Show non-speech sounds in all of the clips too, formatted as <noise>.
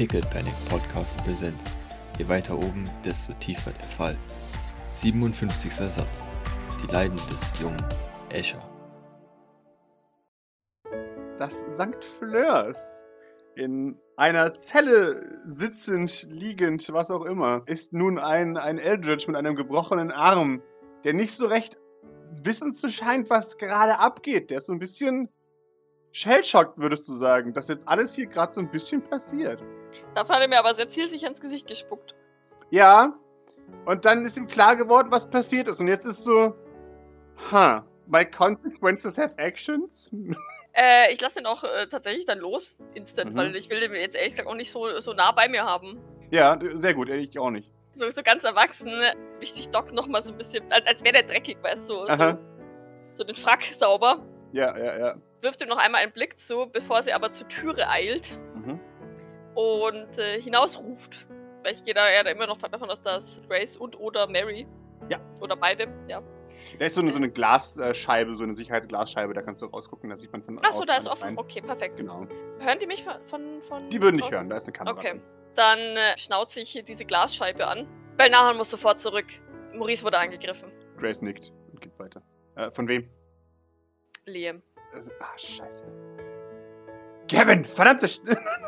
Pickle Panic Podcast Präsenz. Je weiter oben, desto tiefer der Fall. 57. Satz. Die Leiden des jungen Escher. Das St. Fleurs. In einer Zelle sitzend, liegend, was auch immer, ist nun ein, ein Eldritch mit einem gebrochenen Arm, der nicht so recht wissen zu scheint, was gerade abgeht. Der ist so ein bisschen shellschockt, würdest du sagen, dass jetzt alles hier gerade so ein bisschen passiert. Dafür hat er mir aber sehr zielsicher ins Gesicht gespuckt. Ja, und dann ist ihm klar geworden, was passiert ist. Und jetzt ist so, huh, my consequences have actions? <laughs> Äh, ich lasse den auch äh, tatsächlich dann los, instant, Mhm. weil ich will den jetzt ehrlich gesagt auch nicht so, so nah bei mir haben. ja, sehr gut, ich auch nicht. So, so ganz erwachsen wischt sich Doc nochmal so ein bisschen, als, als wäre der dreckig, weißt du, so, Aha. so den Frack sauber. Ja, ja, ja. Wirft ihm noch einmal einen Blick zu, bevor sie aber zur Türe eilt Mhm. und äh, hinausruft. Weil ich gehe da ja immer noch davon aus, dass Grace und oder Mary. Ja. Oder beide, ja. Da ist so eine, so eine Glasscheibe, so eine Sicherheitsglasscheibe, da kannst du rausgucken, da sieht man von Achso, da ist offen. rein. Okay, perfekt. Genau. Hören die mich von. von, Die würden nicht hören, da ist eine Kamera. Okay. drin. Dann äh, schnauze ich hier diese Glasscheibe an. Belnahan muss sofort zurück. Maurice wurde angegriffen. Grace nickt und geht weiter. Äh, von wem? Liam. Ah, scheiße. Kevin, verdammte Sch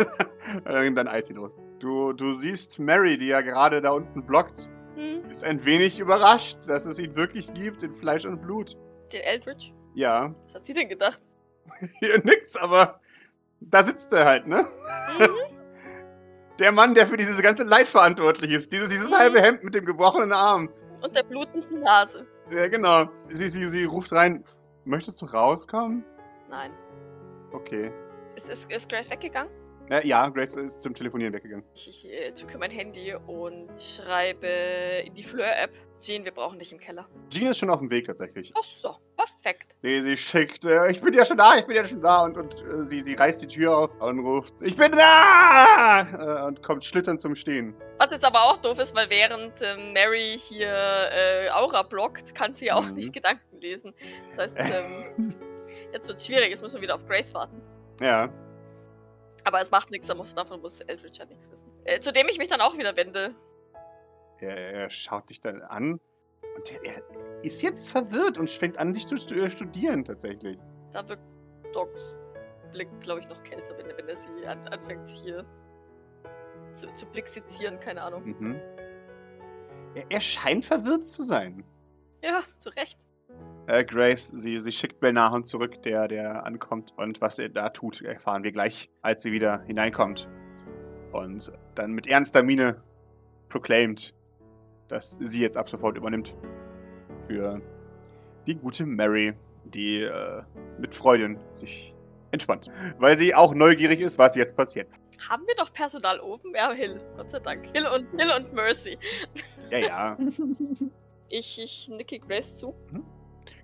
<laughs> Dann eilt sie los. Du, du siehst Mary, die ja gerade da unten blockt, Hm, ist ein wenig überrascht, dass es ihn wirklich gibt in Fleisch und Blut. den Eldritch. Ja, Was hat sie denn gedacht? <laughs> hier nix, aber da sitzt er halt, ne? Mhm. <laughs> Der Mann, der für dieses ganze Leid verantwortlich ist. Dieses, dieses Mhm. halbe Hemd mit dem gebrochenen Arm. Und der blutenden Nase. Ja, genau. Sie, sie, sie ruft rein. Möchtest du rauskommen? Nein. Okay. Ist, ist, ist Grace weggegangen? Äh, ja, Grace ist zum Telefonieren weggegangen. Ich, ich äh, zücke mein Handy und schreibe in die Fleur-App. Jean, wir brauchen dich im Keller. Jean ist schon auf dem Weg tatsächlich. Ach so, perfekt. Nee, sie schickt, äh, ich bin ja schon da, ich bin ja schon da. Und, und äh, sie, sie reißt die Tür auf und ruft, ich bin da! Äh, und kommt schlitternd zum Stehen. Was jetzt aber auch doof ist, weil während äh, Mary hier äh, Aura blockt, kann sie auch Mhm. nicht Gedanken lesen. Das heißt, <laughs> ähm, jetzt wird es schwierig. Jetzt müssen wir wieder auf Grace warten. Ja. Aber es macht nichts, davon muss Eldritch ja nichts wissen. Äh, zu dem ich mich dann auch wieder wende. Er, er schaut dich dann an und er, er ist jetzt verwirrt und fängt an, dich zu äh, studieren tatsächlich. Da wird Docs Blick, glaube ich, noch kälter, wenn, wenn er sie an, anfängt hier zu, zu blixizieren, keine Ahnung. Mhm. Er, er scheint verwirrt zu sein. Ja, zu Recht. Äh, Grace, sie, sie schickt Belnahon zurück, der, der ankommt. Und was er da tut, erfahren wir gleich, als sie wieder hineinkommt. Und dann mit ernster Miene proclaimed, dass sie jetzt ab sofort übernimmt. Für die gute Mary, die äh, mit Freuden sich entspannt. Weil sie auch neugierig ist, was jetzt passiert. Haben wir doch Personal oben? Ja, Hill. Gott sei Dank. Hill und, Hill und Mercy. Ja, ja. <laughs> Ich, ich nicke Grace zu.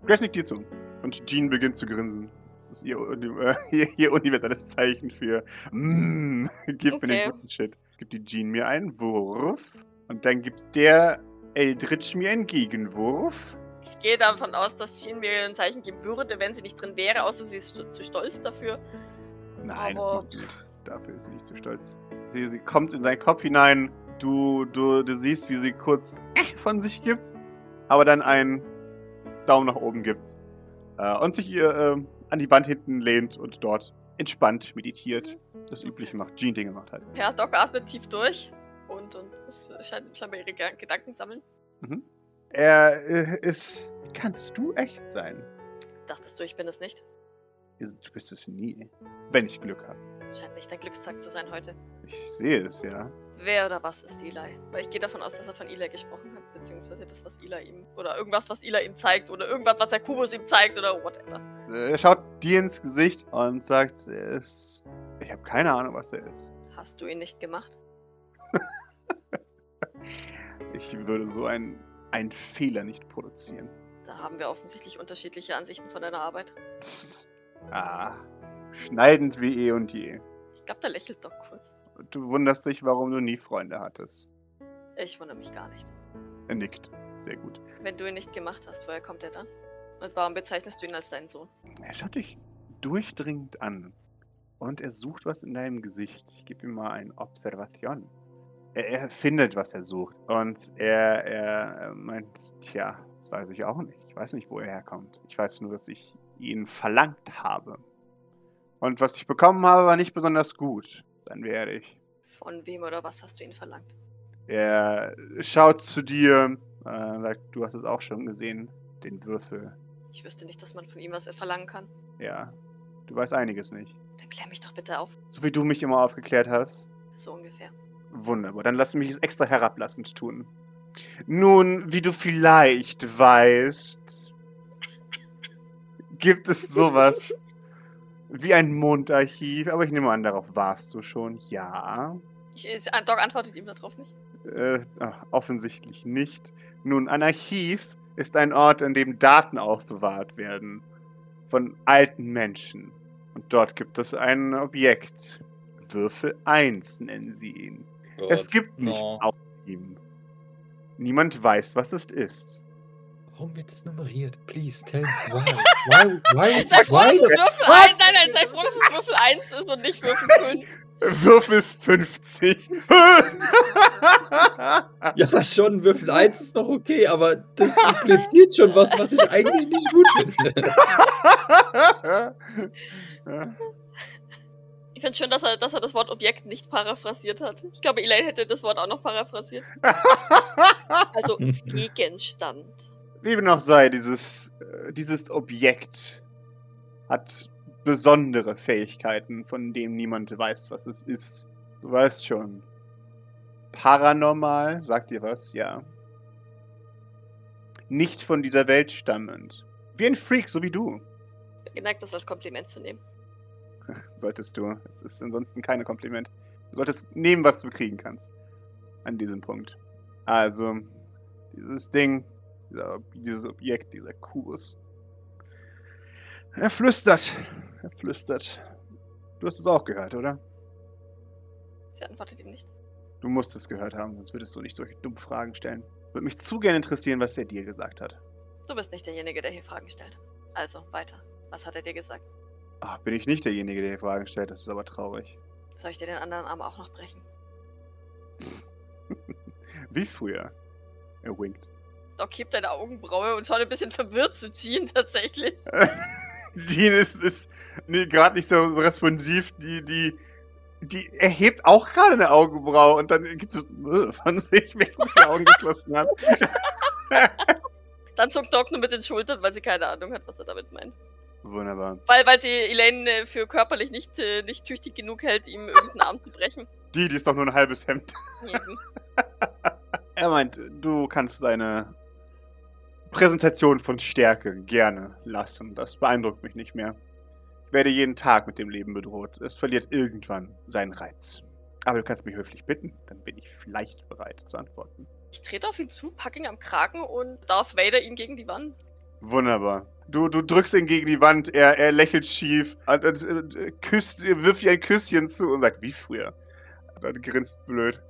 Grace nickt dir zu. Und Jean beginnt zu grinsen. Das ist ihr, äh, <laughs> ihr, ihr universelles Zeichen für mm, <laughs> gib mir Okay. den guten Shit. Gibt die Jean mir einen Wurf. Und dann gibt der Eldritch mir einen Gegenwurf. Ich gehe davon aus, dass Jean mir ein Zeichen geben würde, wenn sie nicht drin wäre, außer sie ist st- zu stolz dafür. Nein, das Aber- macht sie nicht. Dafür ist sie nicht zu stolz. Sie, sie kommt in seinen Kopf hinein. Du, du, du siehst, wie sie kurz von sich gibt, aber dann einen Daumen nach oben gibt. Äh, und sich ihr äh, an die Wand hinten lehnt und dort entspannt meditiert. Das Übliche macht. Jean-Dinge macht halt. Ja, Doc atmet tief durch und, und es scheint scheinbar ihre Ge- Gedanken sammeln. Mhm. Er äh, ist. Kannst du echt sein? Dachtest du, ich bin es nicht? Du bist es nie. Wenn ich Glück habe. Scheint nicht dein Glückstag zu sein heute. Ich sehe es, ja. Wer oder was ist Eli? Weil ich gehe davon aus, dass er von Eli gesprochen hat, beziehungsweise das, was Eli ihm. Oder irgendwas, was Eli ihm zeigt, oder irgendwas, was der Kubus ihm zeigt, oder whatever. Äh, Er schaut dir ins Gesicht und sagt, er ist. Ich habe keine Ahnung, was er ist. Hast du ihn nicht gemacht? <laughs> Ich würde so einen, einen Fehler nicht produzieren. Da haben wir offensichtlich unterschiedliche Ansichten von deiner Arbeit. <laughs> ah, schneidend wie eh und je. Ich glaube, da lächelt Doc kurz. Du wunderst dich, warum du nie Freunde hattest. Ich wundere mich gar nicht. Er nickt. Sehr gut. Wenn du ihn nicht gemacht hast, woher kommt er dann? Und warum bezeichnest du ihn als deinen Sohn? Er schaut dich durchdringend an. und er sucht was in deinem Gesicht. Ich gebe ihm mal ein Observation. Er, er findet, was er sucht. Und er, er meint, tja, das weiß ich auch nicht. Ich weiß nicht, wo er herkommt. Ich weiß nur, dass ich ihn verlangt habe. Und was ich bekommen habe, war nicht besonders gut. Dann werde ich. Von wem oder was hast du ihn verlangt? Er schaut zu dir, äh, sagt, du hast es auch schon gesehen, den Würfel. Ich wüsste nicht, dass man von ihm was verlangen kann. Ja, du weißt einiges nicht. Dann klär mich doch bitte auf. So wie du mich immer aufgeklärt hast. So ungefähr. Wunderbar, dann lass mich es extra herablassend tun. Nun, wie du vielleicht weißt, gibt es sowas <laughs> wie ein Mondarchiv, aber ich nehme an, darauf warst du schon. Ja. Ich, Doc antwortet ihm darauf nicht. Äh, ach, offensichtlich nicht. Nun, ein Archiv ist ein Ort, an dem Daten aufbewahrt werden. Von alten Menschen. Und dort gibt es ein Objekt. Würfel 1 nennen sie ihn. Es gibt nichts no. auf ihm. Niemand weiß, was es ist. Warum wird es nummeriert? Please tell me why. <laughs> Why? Why? Sei froh, dass why? es Würfel 1 Nein, nein, sei froh, dass es Würfel 1 ist und nicht Würfel 5. Würfel 50. <laughs> Ja, schon, Würfel 1 ist noch okay, aber das impliziert schon was, was ich eigentlich nicht gut finde. <laughs> Ich finde schön, dass er, dass er das Wort Objekt nicht paraphrasiert hat. Ich glaube, Elaine hätte das Wort auch noch paraphrasiert. <laughs> Also <laughs> Gegenstand. Wie dem auch sei, dieses, äh, dieses Objekt hat besondere Fähigkeiten, von denen niemand weiß, was es ist. Du weißt schon. Paranormal, sagt dir was? Ja. Nicht von dieser Welt stammend. Wie ein Freak, so wie du. Bin geneigt, das als Kompliment zu nehmen. <laughs> Solltest du. Es ist ansonsten keine Kompliment. Du solltest nehmen, was du kriegen kannst. An diesem Punkt. Also, dieses Ding, dieser, dieses Objekt, dieser Kubus. Er flüstert. Er flüstert. Du hast es auch gehört, oder? Sie antwortet ihm nicht. Du musst es gehört haben, sonst würdest du nicht solche dummen Fragen stellen. Würde mich zu gern interessieren, was er dir gesagt hat. Du bist nicht derjenige, der hier Fragen stellt. Also, weiter. Was hat er dir gesagt? Ach, bin ich nicht derjenige, der hier Fragen stellt. Das ist aber traurig. Soll ich dir den anderen Arm auch noch brechen? <laughs> Wie früher. Er winkt. Doc hebt deine Augenbraue und schaut ein bisschen verwirrt zu Jean <laughs> tatsächlich. <laughs> Jean ist, ist nee, gerade nicht so responsiv. Die, die, die erhebt auch gerade eine Augenbraue und dann geht so von sich, während sie die Augen geschlossen hat. Dann zuckt Doc nur mit den Schultern, weil sie keine Ahnung hat, was er damit meint. Wunderbar. Weil, weil sie Elaine äh, für körperlich nicht, äh, nicht tüchtig genug hält, ihm irgendeinen Arm zu brechen. Die, die ist doch nur ein halbes Hemd. <laughs> Er meint, du kannst seine Präsentation von Stärke gerne lassen. Das beeindruckt mich nicht mehr. Ich werde jeden Tag mit dem Leben bedroht. Es verliert irgendwann seinen Reiz. Aber du kannst mich höflich bitten, dann bin ich vielleicht bereit zu antworten. Ich trete auf ihn zu, packe ihn am Kragen und Darth Vader ihn gegen die Wand. Wunderbar. Du, du drückst ihn gegen die Wand, er, er lächelt schief, küsst, wirft dir ein Küsschen zu und sagt, wie früher. Dann grinst blöd.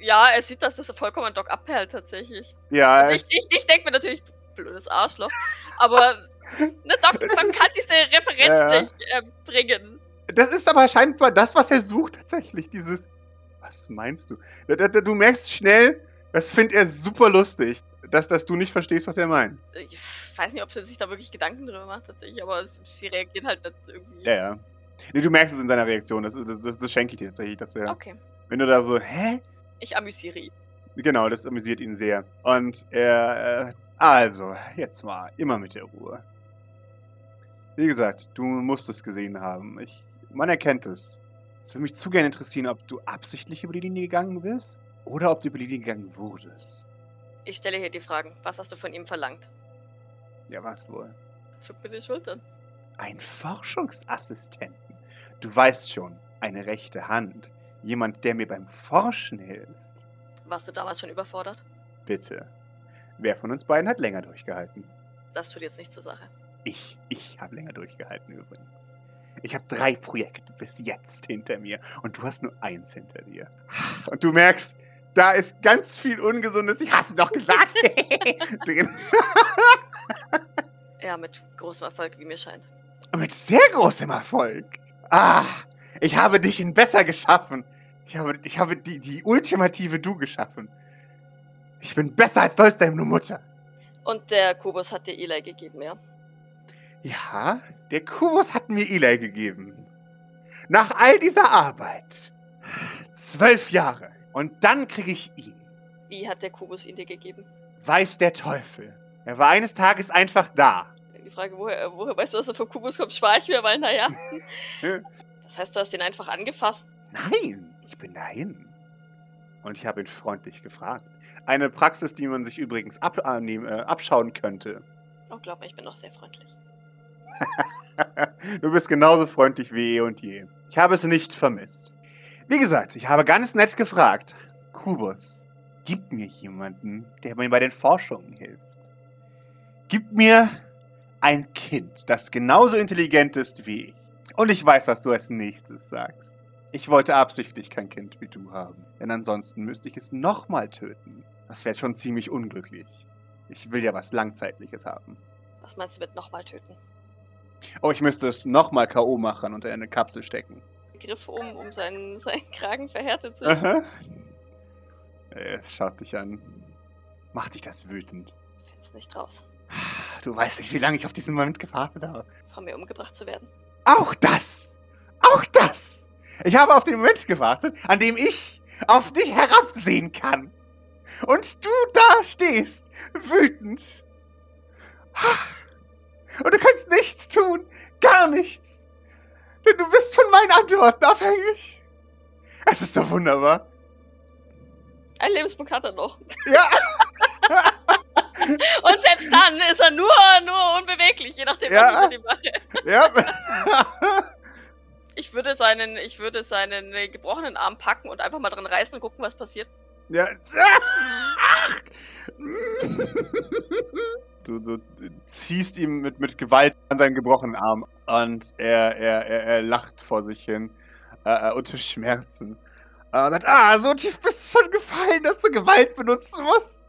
Ja, er sieht, dass das vollkommen Doc abperlt tatsächlich. Ja, Also ich, ich, ich denke mir natürlich, blödes Arschloch. Aber <laughs> ne, Doc, Doc kann diese Referenz Ja. nicht äh, bringen. das ist aber scheinbar das, was er sucht, tatsächlich. Dieses, was meinst du? Du merkst schnell, das findet er super lustig, dass, dass du nicht verstehst, was er meint. Ich weiß nicht, ob sie sich da wirklich Gedanken drüber macht tatsächlich, aber sie reagiert halt irgendwie. Ja, ja. Nee, du merkst es in seiner Reaktion, das, das, das, das schenke ich dir tatsächlich, dass er, Okay, wenn du da so, hä? ich amüsiere ihn. Genau, das amüsiert ihn sehr. Und er, äh, also, jetzt mal, immer mit der Ruhe. Wie gesagt, du musst es gesehen haben. Ich, man erkennt es. Es würde mich zu gerne interessieren, ob du absichtlich über die Linie gegangen bist oder ob du über die Linie gegangen wurdest. Ich stelle hier die Fragen. Was hast du von ihm verlangt? Ja, was wohl? Zuck mit den Schultern. Ein Forschungsassistenten. Du weißt schon, eine rechte Hand. Jemand, der mir beim Forschen hilft. Warst du damals schon überfordert? Bitte. Wer von uns beiden hat länger durchgehalten? Das tut jetzt nicht zur Sache. Ich, ich habe länger durchgehalten übrigens. Ich habe drei Projekte bis jetzt hinter mir und du hast nur eins hinter dir. Und du merkst, da ist ganz viel Ungesundes, ich hasse doch gesagt, <laughs> drin. Ja, mit großem Erfolg, wie mir scheint. Mit sehr großem Erfolg. Ah, ich habe dich in besser geschaffen. Ich habe, ich habe die, die ultimative Du geschaffen. Ich bin besser als sonst deine Mutter. Und der Kubus hat dir Eli gegeben, ja? Ja, der Kubus hat mir Eli gegeben. Nach all dieser Arbeit. Zwölf Jahre. Und dann kriege ich ihn. Wie hat der Kubus ihn dir gegeben? Weiß der Teufel. Er war eines Tages einfach da. Die Frage, woher, woher weißt du, dass er vom Kubus kommt, spare ich mir, weil naja. <laughs> das heißt, du hast ihn einfach angefasst. Nein, ich bin dahin. Und ich habe ihn freundlich gefragt. Eine Praxis, die man sich übrigens ab, äh, äh, abschauen könnte. Oh, glaub mir, ich bin auch sehr freundlich. <laughs> du bist genauso freundlich wie eh und je. Ich habe es nicht vermisst. Wie gesagt, ich habe ganz nett gefragt. Kubus, gib mir jemanden, der mir bei den Forschungen hilft. Gib mir ein Kind, das genauso intelligent ist wie ich. Und ich weiß, was du als nächstes sagst. Ich wollte absichtlich kein Kind wie du haben, denn ansonsten müsste ich es nochmal töten. Das wäre schon ziemlich unglücklich. Ich will ja was Langzeitliches haben. Was meinst du mit nochmal töten? Oh, ich müsste es nochmal K.O. machen und in eine Kapsel stecken. Griff um, um seinen, <laughs> seinen Kragen verhärtet zu werden. Er schaut dich an. Macht dich das wütend. Find's nicht raus. Du weißt nicht, wie lange ich auf diesen Moment gewartet habe. Von mir umgebracht zu werden. Auch das! Auch das! Ich habe auf den Moment gewartet, an dem ich auf dich herabsehen kann. Und du da stehst, wütend. Und du kannst nichts tun, gar nichts. Denn du bist von meinen Antworten abhängig. Es ist so wunderbar. Ein Lebenspunkt hat er noch. Ja. <laughs> Und selbst dann ist er nur, nur unbeweglich, je nachdem, Ja. was ich mit ihm mache. ja. <laughs> Ich würde seinen, ich würde seinen gebrochenen Arm packen und einfach mal dran reißen und gucken, was passiert. Ja. <laughs> Du, du ziehst ihm mit, mit Gewalt an seinen gebrochenen Arm und er, er, er, er lacht vor sich hin äh, äh, unter Schmerzen. Äh, und sagt, ah, so tief bist du schon gefallen, dass du Gewalt benutzen musst.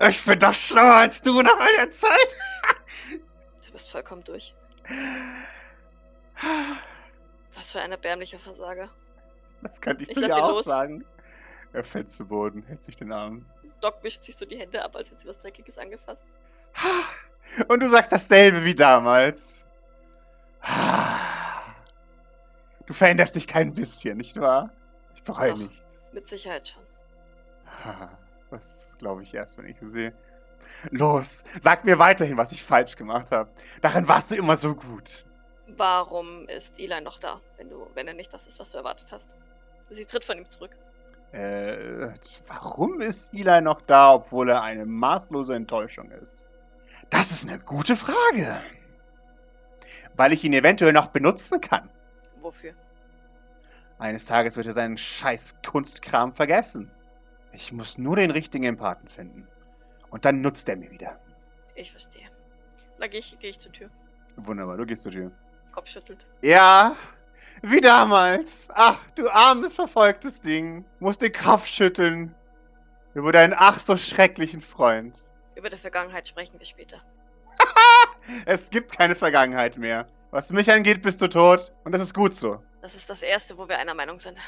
Ich bin doch schlauer als du nach all der Zeit. <laughs> Du bist vollkommen durch. Was für ein erbärmlicher Versager. Das kann ich Ich dir auch los. sagen. Er fällt zu Boden, hält sich den Arm. Doc wischt sich so die Hände ab, als hätte sie was Dreckiges angefasst. Und du sagst dasselbe wie damals. Du veränderst dich kein bisschen, nicht wahr? Ich bereue Doch. nichts. Mit Sicherheit schon. Das glaube ich erst, wenn ich sehe. Los, sag mir weiterhin, was ich falsch gemacht habe. Darin warst du immer so gut. Warum ist Eli noch da, wenn du, wenn er nicht das ist, was du erwartet hast? Sie tritt von ihm zurück. Äh, warum ist Eli noch da, obwohl er eine maßlose Enttäuschung ist? Das ist eine gute Frage. Weil ich ihn eventuell noch benutzen kann. Wofür? Eines Tages wird er seinen scheiß Kunstkram vergessen. Ich muss nur den richtigen Empathen finden. Und dann nutzt er mir wieder. Ich verstehe. Da gehe ich, geh ich zur Tür. Wunderbar, du gehst zur Tür. Kopf schüttelt. Ja, wie damals. Ach, du armes, verfolgtes Ding. Musst den Kopf schütteln. Über deinen ach so schrecklichen Freund. Über die Vergangenheit sprechen wir später. <laughs> Es gibt keine Vergangenheit mehr. Was mich angeht, bist du tot. Und das ist gut so. Das ist das Erste, wo wir einer Meinung sind.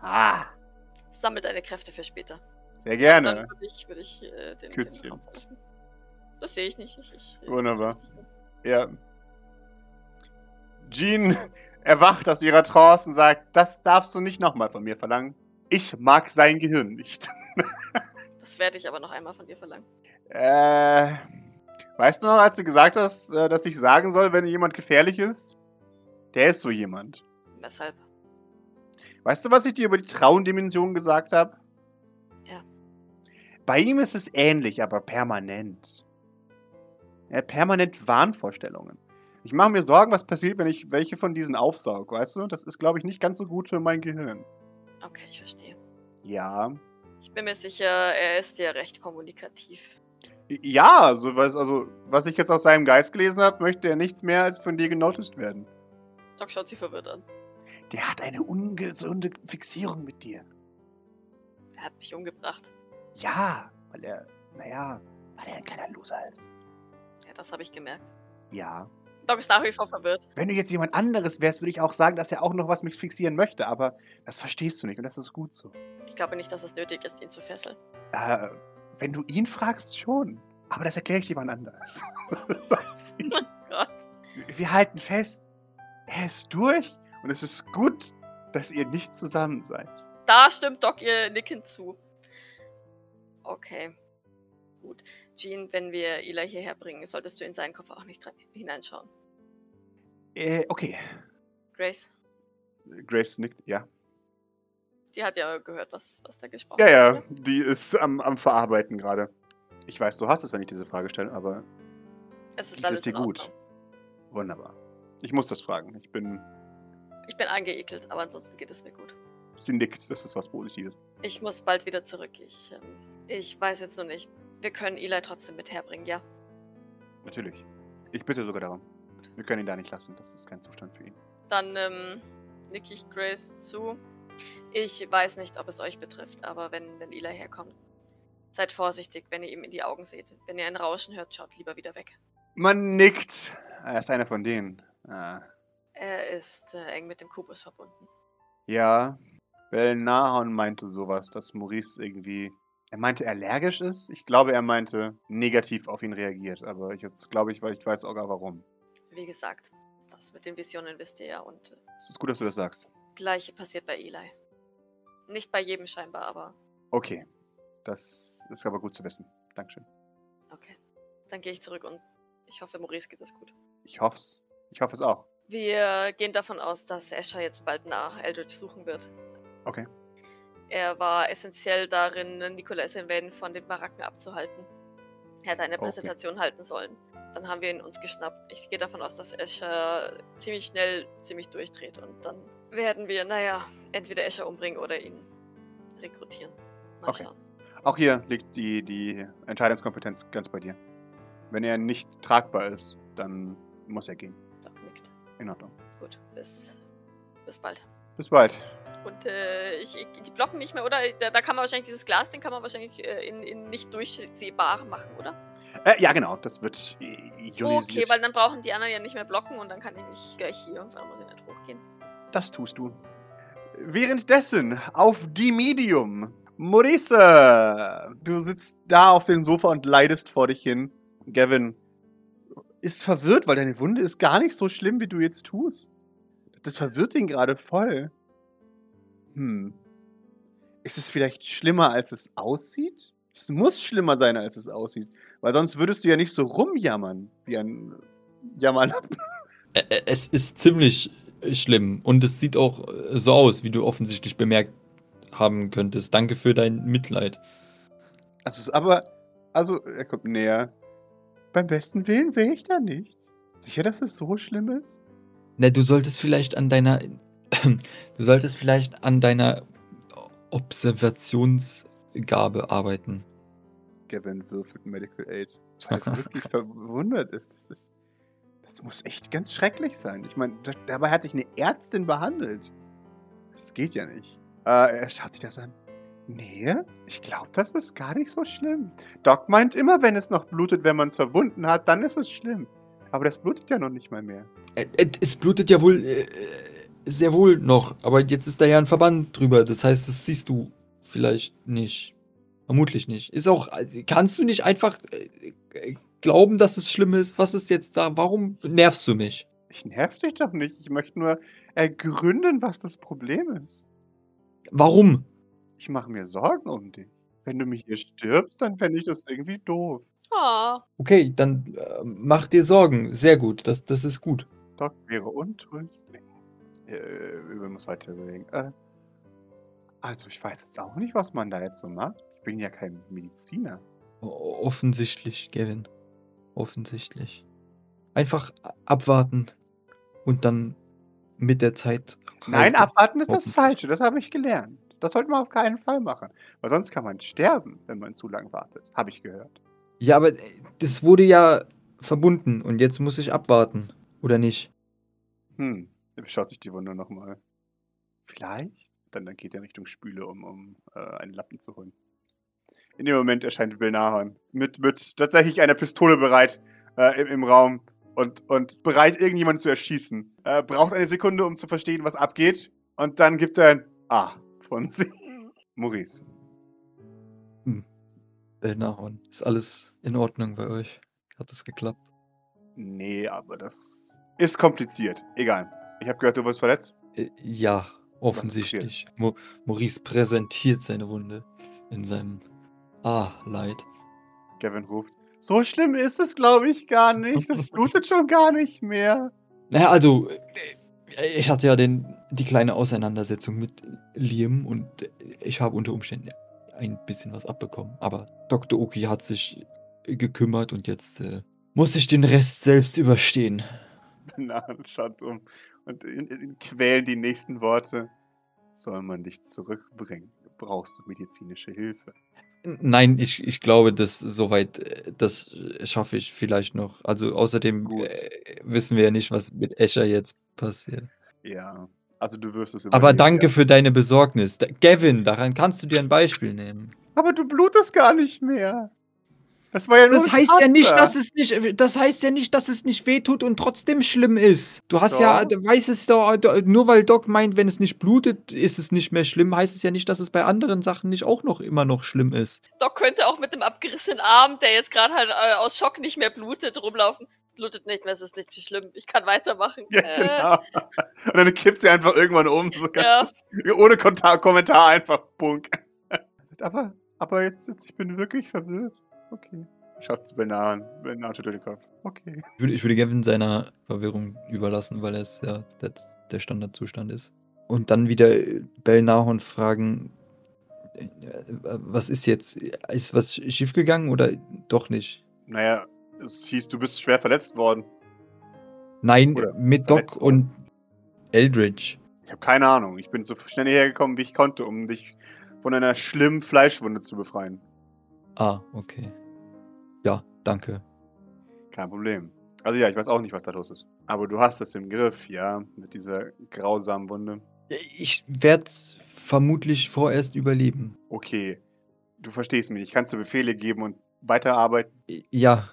Ah, Sammel deine Kräfte für später. sehr gerne. Dann würde ich, würd ich äh, den, Küsschen. den. Das sehe ich nicht. Ich, ich, Wunderbar. Ja. Jean <laughs> erwacht aus ihrer Trance und sagt, das darfst du nicht nochmal von mir verlangen. Ich mag sein Gehirn nicht. <laughs> Das werde ich aber noch einmal von dir verlangen. Äh, weißt du noch, als du gesagt hast, äh, dass ich sagen soll, wenn jemand gefährlich ist? Der ist so jemand. Weshalb? Weißt du, was ich dir über die Traumdimension gesagt habe? Ja. Bei ihm ist es ähnlich, aber permanent. Er hat permanent Wahnvorstellungen. Ich mache mir Sorgen, was passiert, wenn ich welche von diesen aufsaug, weißt du? Das ist, glaube ich, nicht ganz so gut für mein Gehirn. Okay, ich verstehe. Ja. Ich bin mir sicher, er ist ja recht kommunikativ. Ja, also was, also, was ich jetzt aus seinem Geist gelesen habe, möchte er nichts mehr als von dir genoticed werden. Doc schaut sie verwirrt an. Der hat eine ungesunde Fixierung mit dir. Er hat mich umgebracht. Ja, weil er, naja, weil er ein kleiner Loser ist. Ja, das habe ich gemerkt. Ja. Doc ist nach wie vor verwirrt. Wenn du jetzt jemand anderes wärst, würde ich auch sagen, dass er auch noch was mich fixieren möchte, aber das verstehst du nicht und das ist gut so. Ich glaube nicht, dass es nötig ist, ihn zu fesseln. Äh, wenn du ihn fragst, schon. Aber das erkläre ich jemand anders. <laughs> <laughs> Oh Gott. Wir halten fest, er ist durch und es ist gut, dass ihr nicht zusammen seid. Da stimmt Doc ihr nickend zu. Okay. Gut. Jean, wenn wir Eli hierher bringen, solltest du in seinen Kopf auch nicht hineinschauen. Äh, okay. Grace, Grace nickt, ja. die hat ja gehört, was, was da gesprochen Ja, ja, wurde. die ist am, am Verarbeiten gerade. Ich weiß, du hast es, wenn ich diese Frage stelle, aber Es ist geht alles es dir in gut? Wunderbar. Ich muss das fragen. Ich bin. Ich bin angeekelt, aber ansonsten geht es mir gut. Sie nickt, das ist was Positives. Ich muss bald wieder zurück. Ich, ähm, ich weiß jetzt nur nicht. Wir können Eli trotzdem mit herbringen, ja? Natürlich. Ich bitte sogar darum. Wir können ihn da nicht lassen. Das ist kein Zustand für ihn. Dann ähm, nick ich Grace zu. Ich weiß nicht, ob es euch betrifft, aber wenn, wenn Eli herkommt, seid vorsichtig, wenn ihr ihm in die Augen seht. Wenn ihr ein Rauschen hört, schaut lieber wieder weg. Man nickt. Er ist einer von denen. Ah. Er ist äh, eng mit dem Kubus verbunden. Ja. Belnahon meinte sowas, dass Maurice irgendwie. Er meinte allergisch ist. Ich glaube, er meinte negativ auf ihn reagiert. Aber ich jetzt glaube ich, weil ich weiß auch gar warum. Wie gesagt, das mit den Visionen wisst ihr ja und äh, Es ist gut, dass du das sagst. gleiche passiert bei Eli. Nicht bei jedem scheinbar, aber Okay. Das ist aber gut zu wissen. Dankeschön. okay. Dann gehe ich zurück und ich hoffe, Maurice geht es gut. Ich hoff's. Ich hoffe es auch. Wir gehen davon aus, dass Escher jetzt bald nach Eldritch suchen wird. Okay. Er war essentiell darin, Nicolas Van von den Baracken abzuhalten. Er hätte eine Okay. Präsentation halten sollen. Dann haben wir ihn uns geschnappt. Ich gehe davon aus, dass Escher ziemlich schnell ziemlich durchdreht und dann werden wir, naja, entweder Escher umbringen oder ihn rekrutieren. Mal Okay. schauen. Auch hier liegt die, die Entscheidungskompetenz ganz bei dir. Wenn er nicht tragbar ist, dann muss er gehen. Doc nickt. In Ordnung. Gut, bis, bis bald. Bis bald. Und äh, ich, ich, die blocken nicht mehr, oder? Da, da kann man wahrscheinlich dieses Glas, den kann man wahrscheinlich äh, in, in nicht durchsehbar machen, oder? Äh, ja, genau. Das wird Okay, ionisiert. weil dann brauchen die anderen ja nicht mehr blocken und dann kann ich nicht gleich hier, weil dann muss ich nicht hochgehen. Das tust du. Währenddessen auf die Medium. Maurice, du sitzt da auf dem Sofa und leidest vor dich hin. Gavin ist verwirrt, weil deine Wunde ist gar nicht so schlimm, wie du jetzt tust. Das verwirrt ihn gerade voll. Hm. Ist es vielleicht schlimmer, als es aussieht? Es muss schlimmer sein, als es aussieht. Weil sonst würdest du ja nicht so rumjammern, wie ein Jammerlappen. Es ist ziemlich schlimm und es sieht auch äh, so aus, wie du offensichtlich bemerkt haben könntest. Danke für dein Mitleid. Also, es ist aber, also, er kommt näher. Beim besten Willen sehe ich da nichts. Sicher, dass es so schlimm ist? Na, du solltest vielleicht an deiner <clears throat> du solltest vielleicht an deiner Observationsgabe arbeiten. Gavin würfelt Medical Aid. Weil er wirklich <laughs> verwundert ist. Das, ist. das muss echt ganz schrecklich sein. Ich meine, da, dabei hatte ich eine Ärztin behandelt. Das geht ja nicht. Äh, er schaut sich das an. Nee, ich glaube, das ist gar nicht so schlimm. Doc meint immer, wenn es noch blutet, wenn man es verbunden hat, dann ist es schlimm. Aber das blutet ja noch nicht mal mehr. Es blutet ja wohl äh, sehr wohl noch, aber jetzt ist da ja ein Verband drüber. Das heißt, das siehst du vielleicht nicht. Vermutlich nicht. Ist auch. Kannst du nicht einfach äh, äh, glauben, dass es schlimm ist? Was ist jetzt da? Warum nervst du mich? Ich nerv dich doch nicht. Ich möchte nur ergründen, was das Problem ist. Warum? Ich mache mir Sorgen um dich. Wenn du mich hier stirbst, dann fände ich das irgendwie doof. Ah, Okay, dann äh, mach dir Sorgen. Sehr gut. Das, das ist gut. Doc wäre untröstlich. Äh, wir muss weiter überlegen. Äh, also, ich weiß jetzt auch nicht, was man da jetzt so macht. Ich bin ja kein Mediziner. Offensichtlich, Gavin. Offensichtlich. Einfach abwarten und dann mit der Zeit. Nein, abwarten ist das. Falsche. Das habe ich gelernt. Das sollte man auf keinen Fall machen. Weil sonst kann man sterben, wenn man zu lang wartet. Habe ich gehört. Ja, aber äh, das wurde ja verbunden und jetzt muss ich abwarten. Oder nicht? Hm. Er beschaut sich die Wunde nochmal. Vielleicht? Dann, dann geht er Richtung Spüle, um, um äh, einen Lappen zu holen. In dem Moment erscheint Bill Nahon mit, mit tatsächlich einer Pistole bereit äh, im, im Raum. und, und bereit, irgendjemanden zu erschießen. Er braucht eine Sekunde, um zu verstehen, was abgeht. Und dann gibt er ein Ah von <laughs> sich. Maurice. Belnahorn, ist alles in Ordnung bei euch? Hat es geklappt? Nee, aber das ist kompliziert. Egal. Ich habe gehört, du wirst verletzt. Äh, ja, offensichtlich. Mo Maurice präsentiert seine Wunde in seinem Ah-Leid. Gavin ruft. So schlimm ist es, glaube ich, gar nicht. Das <laughs> blutet schon gar nicht mehr. Naja, also, äh, ich hatte ja den, die kleine Auseinandersetzung mit Liam und ich habe unter Umständen ein bisschen was abbekommen. Aber Dr. Oki hat sich gekümmert und jetzt äh, muss ich den Rest selbst überstehen. <laughs> Na, schaut um und in, in, quälen die nächsten Worte. Soll man dich zurückbringen? Du brauchst medizinische Hilfe. Nein, ich, ich glaube, dass soweit, äh, das schaffe ich vielleicht noch. Also außerdem äh, wissen wir ja nicht, was mit Escher jetzt passiert. Ja, also du wirst es Aber danke ja. für deine Besorgnis. Da- Gavin, daran kannst du dir ein Beispiel nehmen. Aber du blutest gar nicht mehr. Das war ja nur Das ein heißt ja nicht, dass es nicht, das heißt ja nicht, dass es nicht wehtut und trotzdem schlimm ist. Du hast ja, Doch. du weißt es doch, du- nur weil Doc meint, wenn es nicht blutet, ist es nicht mehr schlimm, heißt es ja nicht, dass es bei anderen Sachen nicht auch noch immer noch schlimm ist. Doc könnte auch mit dem abgerissenen Arm, der jetzt gerade halt äh, aus Schock nicht mehr blutet, rumlaufen. Blutet nicht mehr, es ist nicht schlimm. Ich kann weitermachen. Ja, Äh, genau. Und dann kippt sie einfach irgendwann um. So Ja. ganz, Ohne Kommentar einfach Punk. <laughs> aber, aber jetzt, jetzt, ich bin wirklich verwirrt. Okay. Schaut zu Benar an. Benar schüttelt den Kopf. Okay. Ich würde, ich würde Gavin seiner Verwirrung überlassen, weil es ja der, der Standardzustand ist. Und dann wieder äh, Belnahon fragen, äh, was ist jetzt? Ist was schiefgegangen oder doch nicht? Naja, es hieß, du bist schwer verletzt worden. Nein, Oder mit Doc und Eldridge. Ich habe keine Ahnung. Ich bin so schnell hergekommen, wie ich konnte, um dich von einer schlimmen Fleischwunde zu befreien. Ah, okay. Ja, danke. Kein Problem. Also ja, ich weiß auch nicht, was da los ist. Aber du hast es im Griff, ja, mit dieser grausamen Wunde. Ich werde vermutlich vorerst überleben. Okay, du verstehst mich. Ich kann dir Befehle geben und weiterarbeiten. Ja,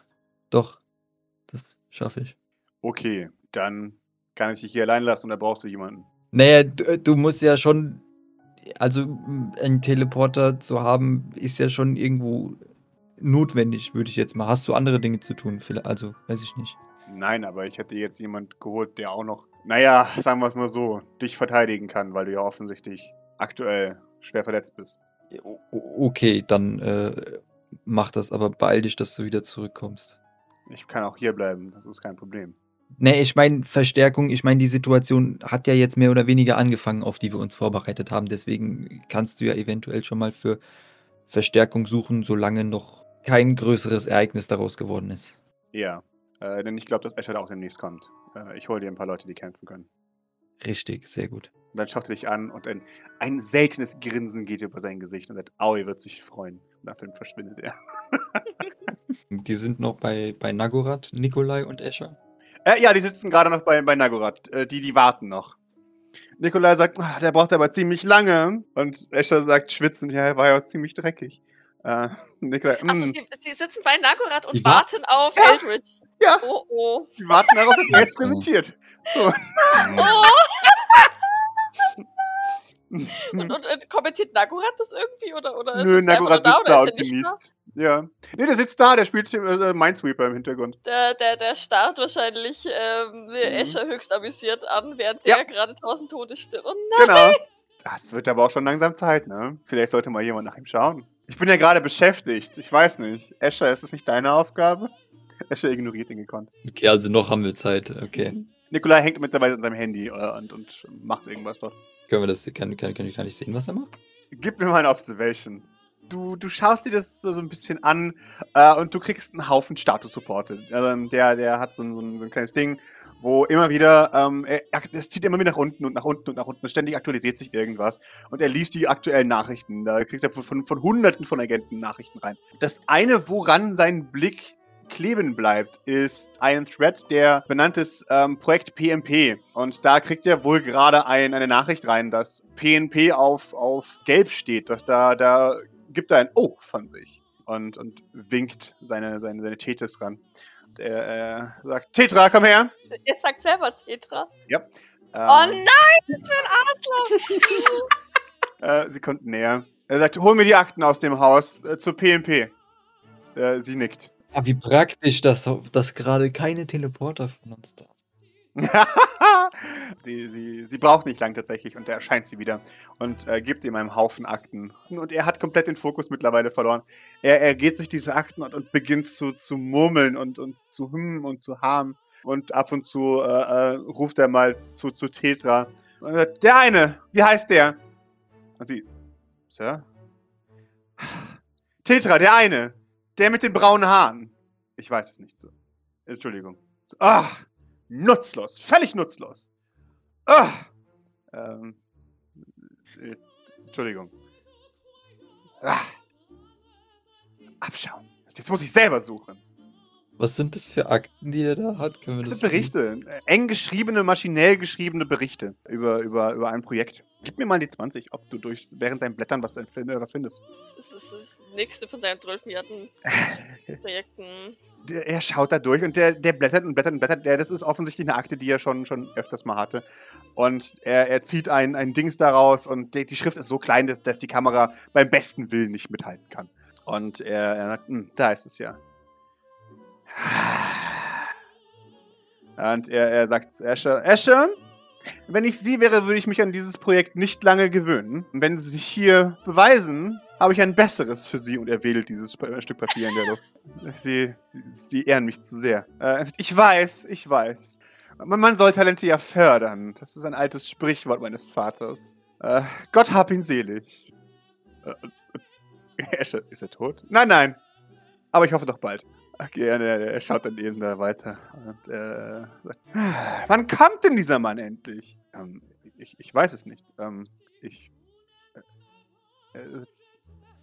doch. Das schaffe ich. Okay, dann kann ich dich hier allein lassen oder brauchst du jemanden? Naja, du, du musst ja schon. Also, einen Teleporter zu haben, ist ja schon irgendwo notwendig, würde ich jetzt mal. Hast du andere Dinge zu tun? Also, weiß ich nicht. Nein, aber ich hätte jetzt jemand geholt, der auch noch, naja, <laughs> sagen wir es mal so, dich verteidigen kann, weil du ja offensichtlich aktuell schwer verletzt bist. Okay, dann äh, mach das, aber beeil dich, dass du wieder zurückkommst. Ich kann auch hier bleiben, das ist kein Problem. Nee, ich meine Verstärkung, ich meine, die Situation hat ja jetzt mehr oder weniger angefangen, auf die wir uns vorbereitet haben. Deswegen kannst du ja eventuell schon mal für Verstärkung suchen, solange noch kein größeres Ereignis daraus geworden ist. Ja, äh, denn ich glaube, dass Escher auch demnächst kommt. Äh, ich hole dir ein paar Leute, die kämpfen können. Richtig, sehr gut. Dann schaut er dich an und ein, ein seltenes Grinsen geht über sein Gesicht und sagt, Aoi wird sich freuen. Dafür verschwindet er. <laughs> Die sind noch bei, bei Nagorath, Nikolai und Escher. Äh, ja, die sitzen gerade noch bei, bei Nagorath. Äh, die, die warten noch. Nikolai sagt, "Ah, der braucht aber ziemlich lange. Und Escher sagt, schwitzend, ja, er war ja ziemlich dreckig. Äh, Nikolai, Achso, "Mm, sie, sie sitzen bei Nagorath und Die wa- warten auf Ja. Eldridge. ja, Oh, oh. die warten darauf, dass er jetzt <laughs> präsentiert. So. <laughs> oh. <laughs> Und, und, und kommentiert Nagorath das irgendwie? Oder, oder ist Nö, nur sitzt da oder und genießt. Ja. Nee, der sitzt da, der spielt äh, Minesweeper im Hintergrund. Der, der, der starrt wahrscheinlich ähm, Mhm. Escher höchst amüsiert an, während Ja. der gerade tausend Tote stirbt. Oh nein! Genau. Das wird aber auch schon langsam Zeit, ne? Vielleicht sollte mal jemand nach ihm schauen. Ich bin ja gerade beschäftigt. Ich weiß nicht. Escher, ist es nicht deine Aufgabe? <laughs> Escher ignoriert ihn gekonnt. Okay, also noch haben wir Zeit. Okay. Nikolai hängt mittlerweile an seinem Handy äh, und, und macht irgendwas dort. Können wir das, kann, kann, kann ich gar nicht sehen, was er macht? Gib mir mal eine Observation. Du, du schaust dir das so ein bisschen an äh, und du kriegst einen Haufen Status-Supporte. Ähm, der, der hat so ein, so, ein, so ein kleines Ding, wo immer wieder, ähm, er, es zieht immer wieder nach unten und nach unten und nach unten. Ständig aktualisiert sich irgendwas. Und er liest die aktuellen Nachrichten. Da kriegst du von, von, von hunderten von Agenten Nachrichten rein. Das eine, woran sein Blick kleben bleibt, ist ein Thread, der benannt ist ähm, Projekt PNP. Und da kriegt er wohl gerade ein, eine Nachricht rein, dass PNP auf, auf gelb steht. Dass da, da gibt er ein Oh von sich und, und winkt seine, seine, seine Tethys ran. Und er, er sagt, Tetra, komm her. Er sagt selber Tetra. Ähm, Oh nein, das für ein Arschloch! <laughs> Äh, sie kommt näher. Er sagt, hol mir die Akten aus dem Haus äh, zur PMP. Äh, sie nickt. Ah, wie praktisch, dass, dass gerade keine Teleporter von uns da sind. <laughs> die, sie, sie braucht nicht lang tatsächlich und er erscheint sie wieder und äh, gibt ihm einen Haufen Akten. Und er hat komplett den Fokus mittlerweile verloren. Er, er geht durch diese Akten und, und beginnt zu, zu murmeln und, und zu hymnen und zu haben. Und ab und zu äh, äh, ruft er mal zu, zu Tetra. Und sagt, der eine, wie heißt der? Und sie, Sir? Tetra, der eine. Der mit den braunen Haaren. Ich weiß es nicht so. Entschuldigung. Ach, nutzlos. Völlig nutzlos. Ah. Ähm. äh, Entschuldigung. Ah. Abschauen. Jetzt muss ich selber suchen. Was sind das für Akten, die er da hat? Können wir Das sind das lesen? Berichte. Eng geschriebene, maschinell geschriebene Berichte über, über, über ein Projekt. Gib mir mal die 20, ob du durch, während seinen Blättern was, was findest. Das ist das nächste von seinen 12 Milliarden <laughs> Projekten. Er schaut da durch und der, der blättert und blättert und blättert. Der, das ist offensichtlich eine Akte, die er schon, schon öfters mal hatte. Und er, er zieht ein, ein Dings daraus und die, die Schrift ist so klein, dass, dass die Kamera beim besten Willen nicht mithalten kann. Und er, er sagt, "Hm, da ist es ja. Und er, er sagt zu Escher, Escher, wenn ich Sie wäre, würde ich mich an dieses Projekt nicht lange gewöhnen. Und wenn Sie sich hier beweisen, habe ich ein besseres für Sie. Und er wedelt dieses Sp- Stück Papier in der Luft. <laughs> Sie, sie, sie ehren mich zu sehr. Äh, sagt, ich weiß, ich weiß. Man, man soll Talente ja fördern. Das ist ein altes Sprichwort meines Vaters. Äh, Gott hab ihn selig. Äh, äh, <laughs> ist, er, ist er tot? Nein, nein. Aber ich hoffe doch bald. Gerne, er, er schaut dann eben da weiter. Und äh, sagt, "Ah, wann kommt denn dieser Mann endlich? Ähm, ich, ich weiß es nicht. Ähm, ich. Äh, äh,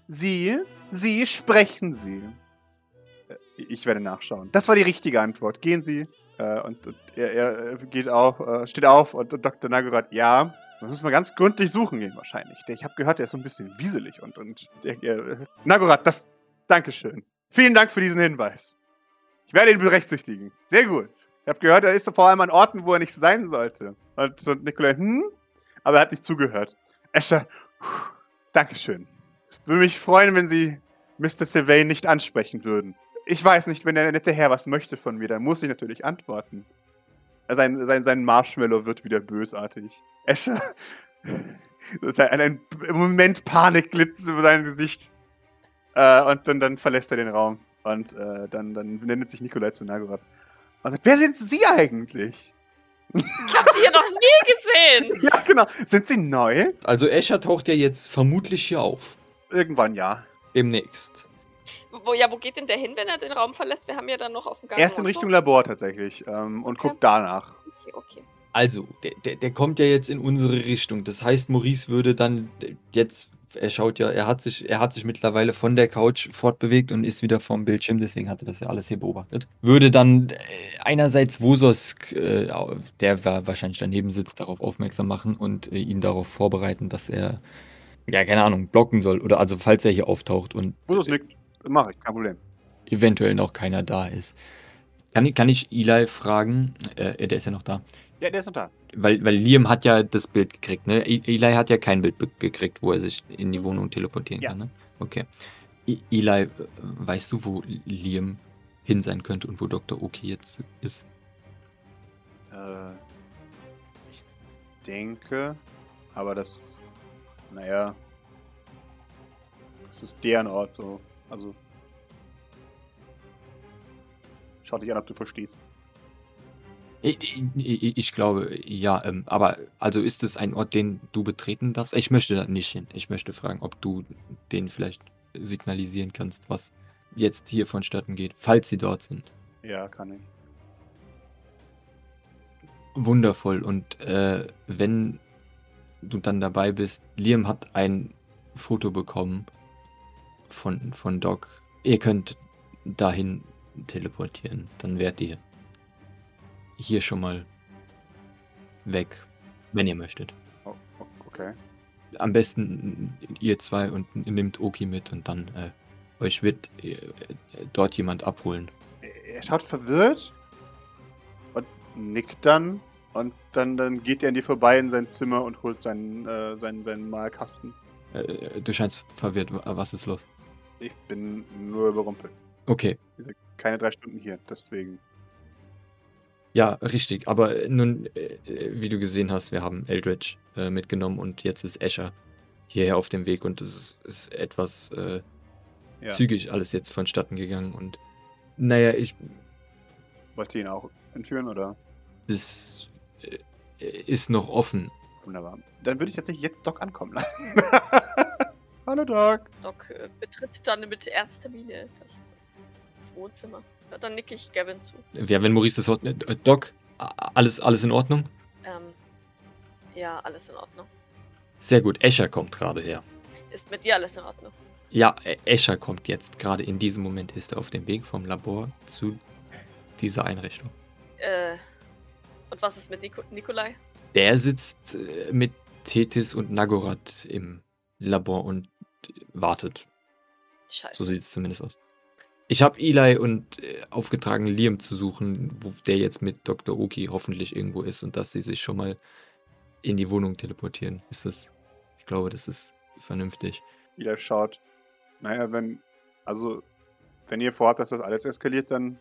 Sie, Sie, sprechen Sie. Äh, Ich werde nachschauen. Das war die richtige Antwort. Gehen Sie. Äh, und, und er, er geht auf, steht auf und, und Dr. Nagorat, ja. Da müssen wir ganz gründlich suchen gehen wahrscheinlich. Ich habe gehört, der ist so ein bisschen wieselig und, und der, äh, Nagorat, das. Dankeschön. Vielen Dank für diesen Hinweis. Ich werde ihn berücksichtigen. Sehr gut. Ich habe gehört, er ist vor allem an Orten, wo er nicht sein sollte. Und, und Nikolai, hm? Aber er hat nicht zugehört. Escher, puh, Dankeschön. Es würde mich freuen, wenn Sie Mr. Sylvain nicht ansprechen würden. Ich weiß nicht, wenn der nette Herr was möchte von mir, dann muss ich natürlich antworten. Sein, sein, sein Marshmallow wird wieder bösartig. Escher. <laughs> Das ist ein, ein, Moment Panik glitzt über sein Gesicht. Äh, und dann, dann verlässt er den Raum. Und äh, dann, dann wendet sich Nikolai zu Nagorath. Und sagt, wer sind Sie eigentlich? Ich hab die hier noch nie gesehen. <laughs> Ja, genau. Sind Sie neu? Also Escher taucht ja jetzt vermutlich hier auf. Irgendwann ja. Demnächst. Wo, ja, wo geht denn der hin, wenn er den Raum verlässt? Wir haben ja dann noch auf dem Gang. Er ist in Richtung so. Labor tatsächlich ähm, und Okay. guckt danach. Okay, okay. Also, der, der, der kommt ja jetzt in unsere Richtung. Das heißt, Maurice würde dann jetzt, er schaut ja, er hat sich, er hat sich mittlerweile von der Couch fortbewegt und ist wieder vom Bildschirm, deswegen hat er das ja alles hier beobachtet. Würde dann äh, einerseits Wososk, äh, der wa- wahrscheinlich daneben sitzt, darauf aufmerksam machen und äh, ihn darauf vorbereiten, dass er, ja, keine Ahnung, blocken soll. Oder also, falls er hier auftaucht und Wo es nickt, mache ich, kein Problem. eventuell noch keiner da ist. Kann, ich- kann ich Eli fragen? Äh, der ist ja noch da. Ja, der ist noch da. Weil, weil Liam hat ja das Bild gekriegt, ne? E- Eli hat ja kein Bild gekriegt, wo er sich in die Wohnung teleportieren Ja. kann, ne? Okay. E- Eli, äh, weißt du, wo Liam hin sein könnte und wo Dr. Oki jetzt ist? Äh, ich denke, aber das, naja, das ist deren Ort so. Also, schau dich an, ob du verstehst. Ich, glaube, ja, ähm, aber also ist es ein Ort, den du betreten darfst? Ich möchte da nicht hin. Ich möchte fragen, ob du den vielleicht signalisieren kannst, was jetzt hier vonstatten geht, falls sie dort sind. Ja, kann ich. Wundervoll. Und äh, wenn du dann dabei bist, Liam hat ein Foto bekommen von, von Doc. Ihr könnt dahin teleportieren. Dann wärt ihr hier schon mal weg, wenn ihr möchtet. Oh, okay. Am besten ihr zwei und nehmt Oki mit und dann äh, euch wird äh, dort jemand abholen. er schaut verwirrt und nickt dann. Und dann, dann geht er an dir vorbei in sein Zimmer und holt seinen, äh, seinen, seinen Malkasten. Äh, du scheinst verwirrt. Was ist los? Ich bin nur überrumpelt. Okay. Keine drei Stunden hier, deswegen. Ja, richtig. Aber nun, äh, wie du gesehen hast, wir haben Eldritch äh, mitgenommen und jetzt ist Escher hierher auf dem Weg und es ist, ist etwas äh, Ja. zügig alles jetzt vonstatten gegangen und naja, ich Wollt ihr ihn auch entführen oder? das äh, ist noch offen. Wunderbar. Dann würde ich tatsächlich jetzt Doc ankommen lassen. <laughs> Hallo Doc. Doc äh, betritt dann mit ernster Miene das, das, das Wohnzimmer. Dann nicke ich Gavin zu. Ja, wenn Maurice das Wort. Äh, Doc, a- alles, alles in Ordnung? Ähm, ja, alles in Ordnung. Sehr gut, Escher kommt gerade her. Ist mit dir alles in Ordnung? Ja, Ä- Escher kommt jetzt. Gerade in diesem Moment ist er auf dem Weg vom Labor zu dieser Einrichtung. Äh, und was ist mit Nico Nikolai? Der sitzt äh, mit Tethys und Nagorath im Labor und wartet. Scheiße. So sieht es zumindest aus. Ich habe Eli und äh, aufgetragen, Liam zu suchen, wo der jetzt mit Dr. Oki hoffentlich irgendwo ist und dass sie sich schon mal in die Wohnung teleportieren. Ist das? Ich glaube, das ist vernünftig. Ihr schaut. Naja, wenn. Also, wenn ihr vorhabt, dass das alles eskaliert, dann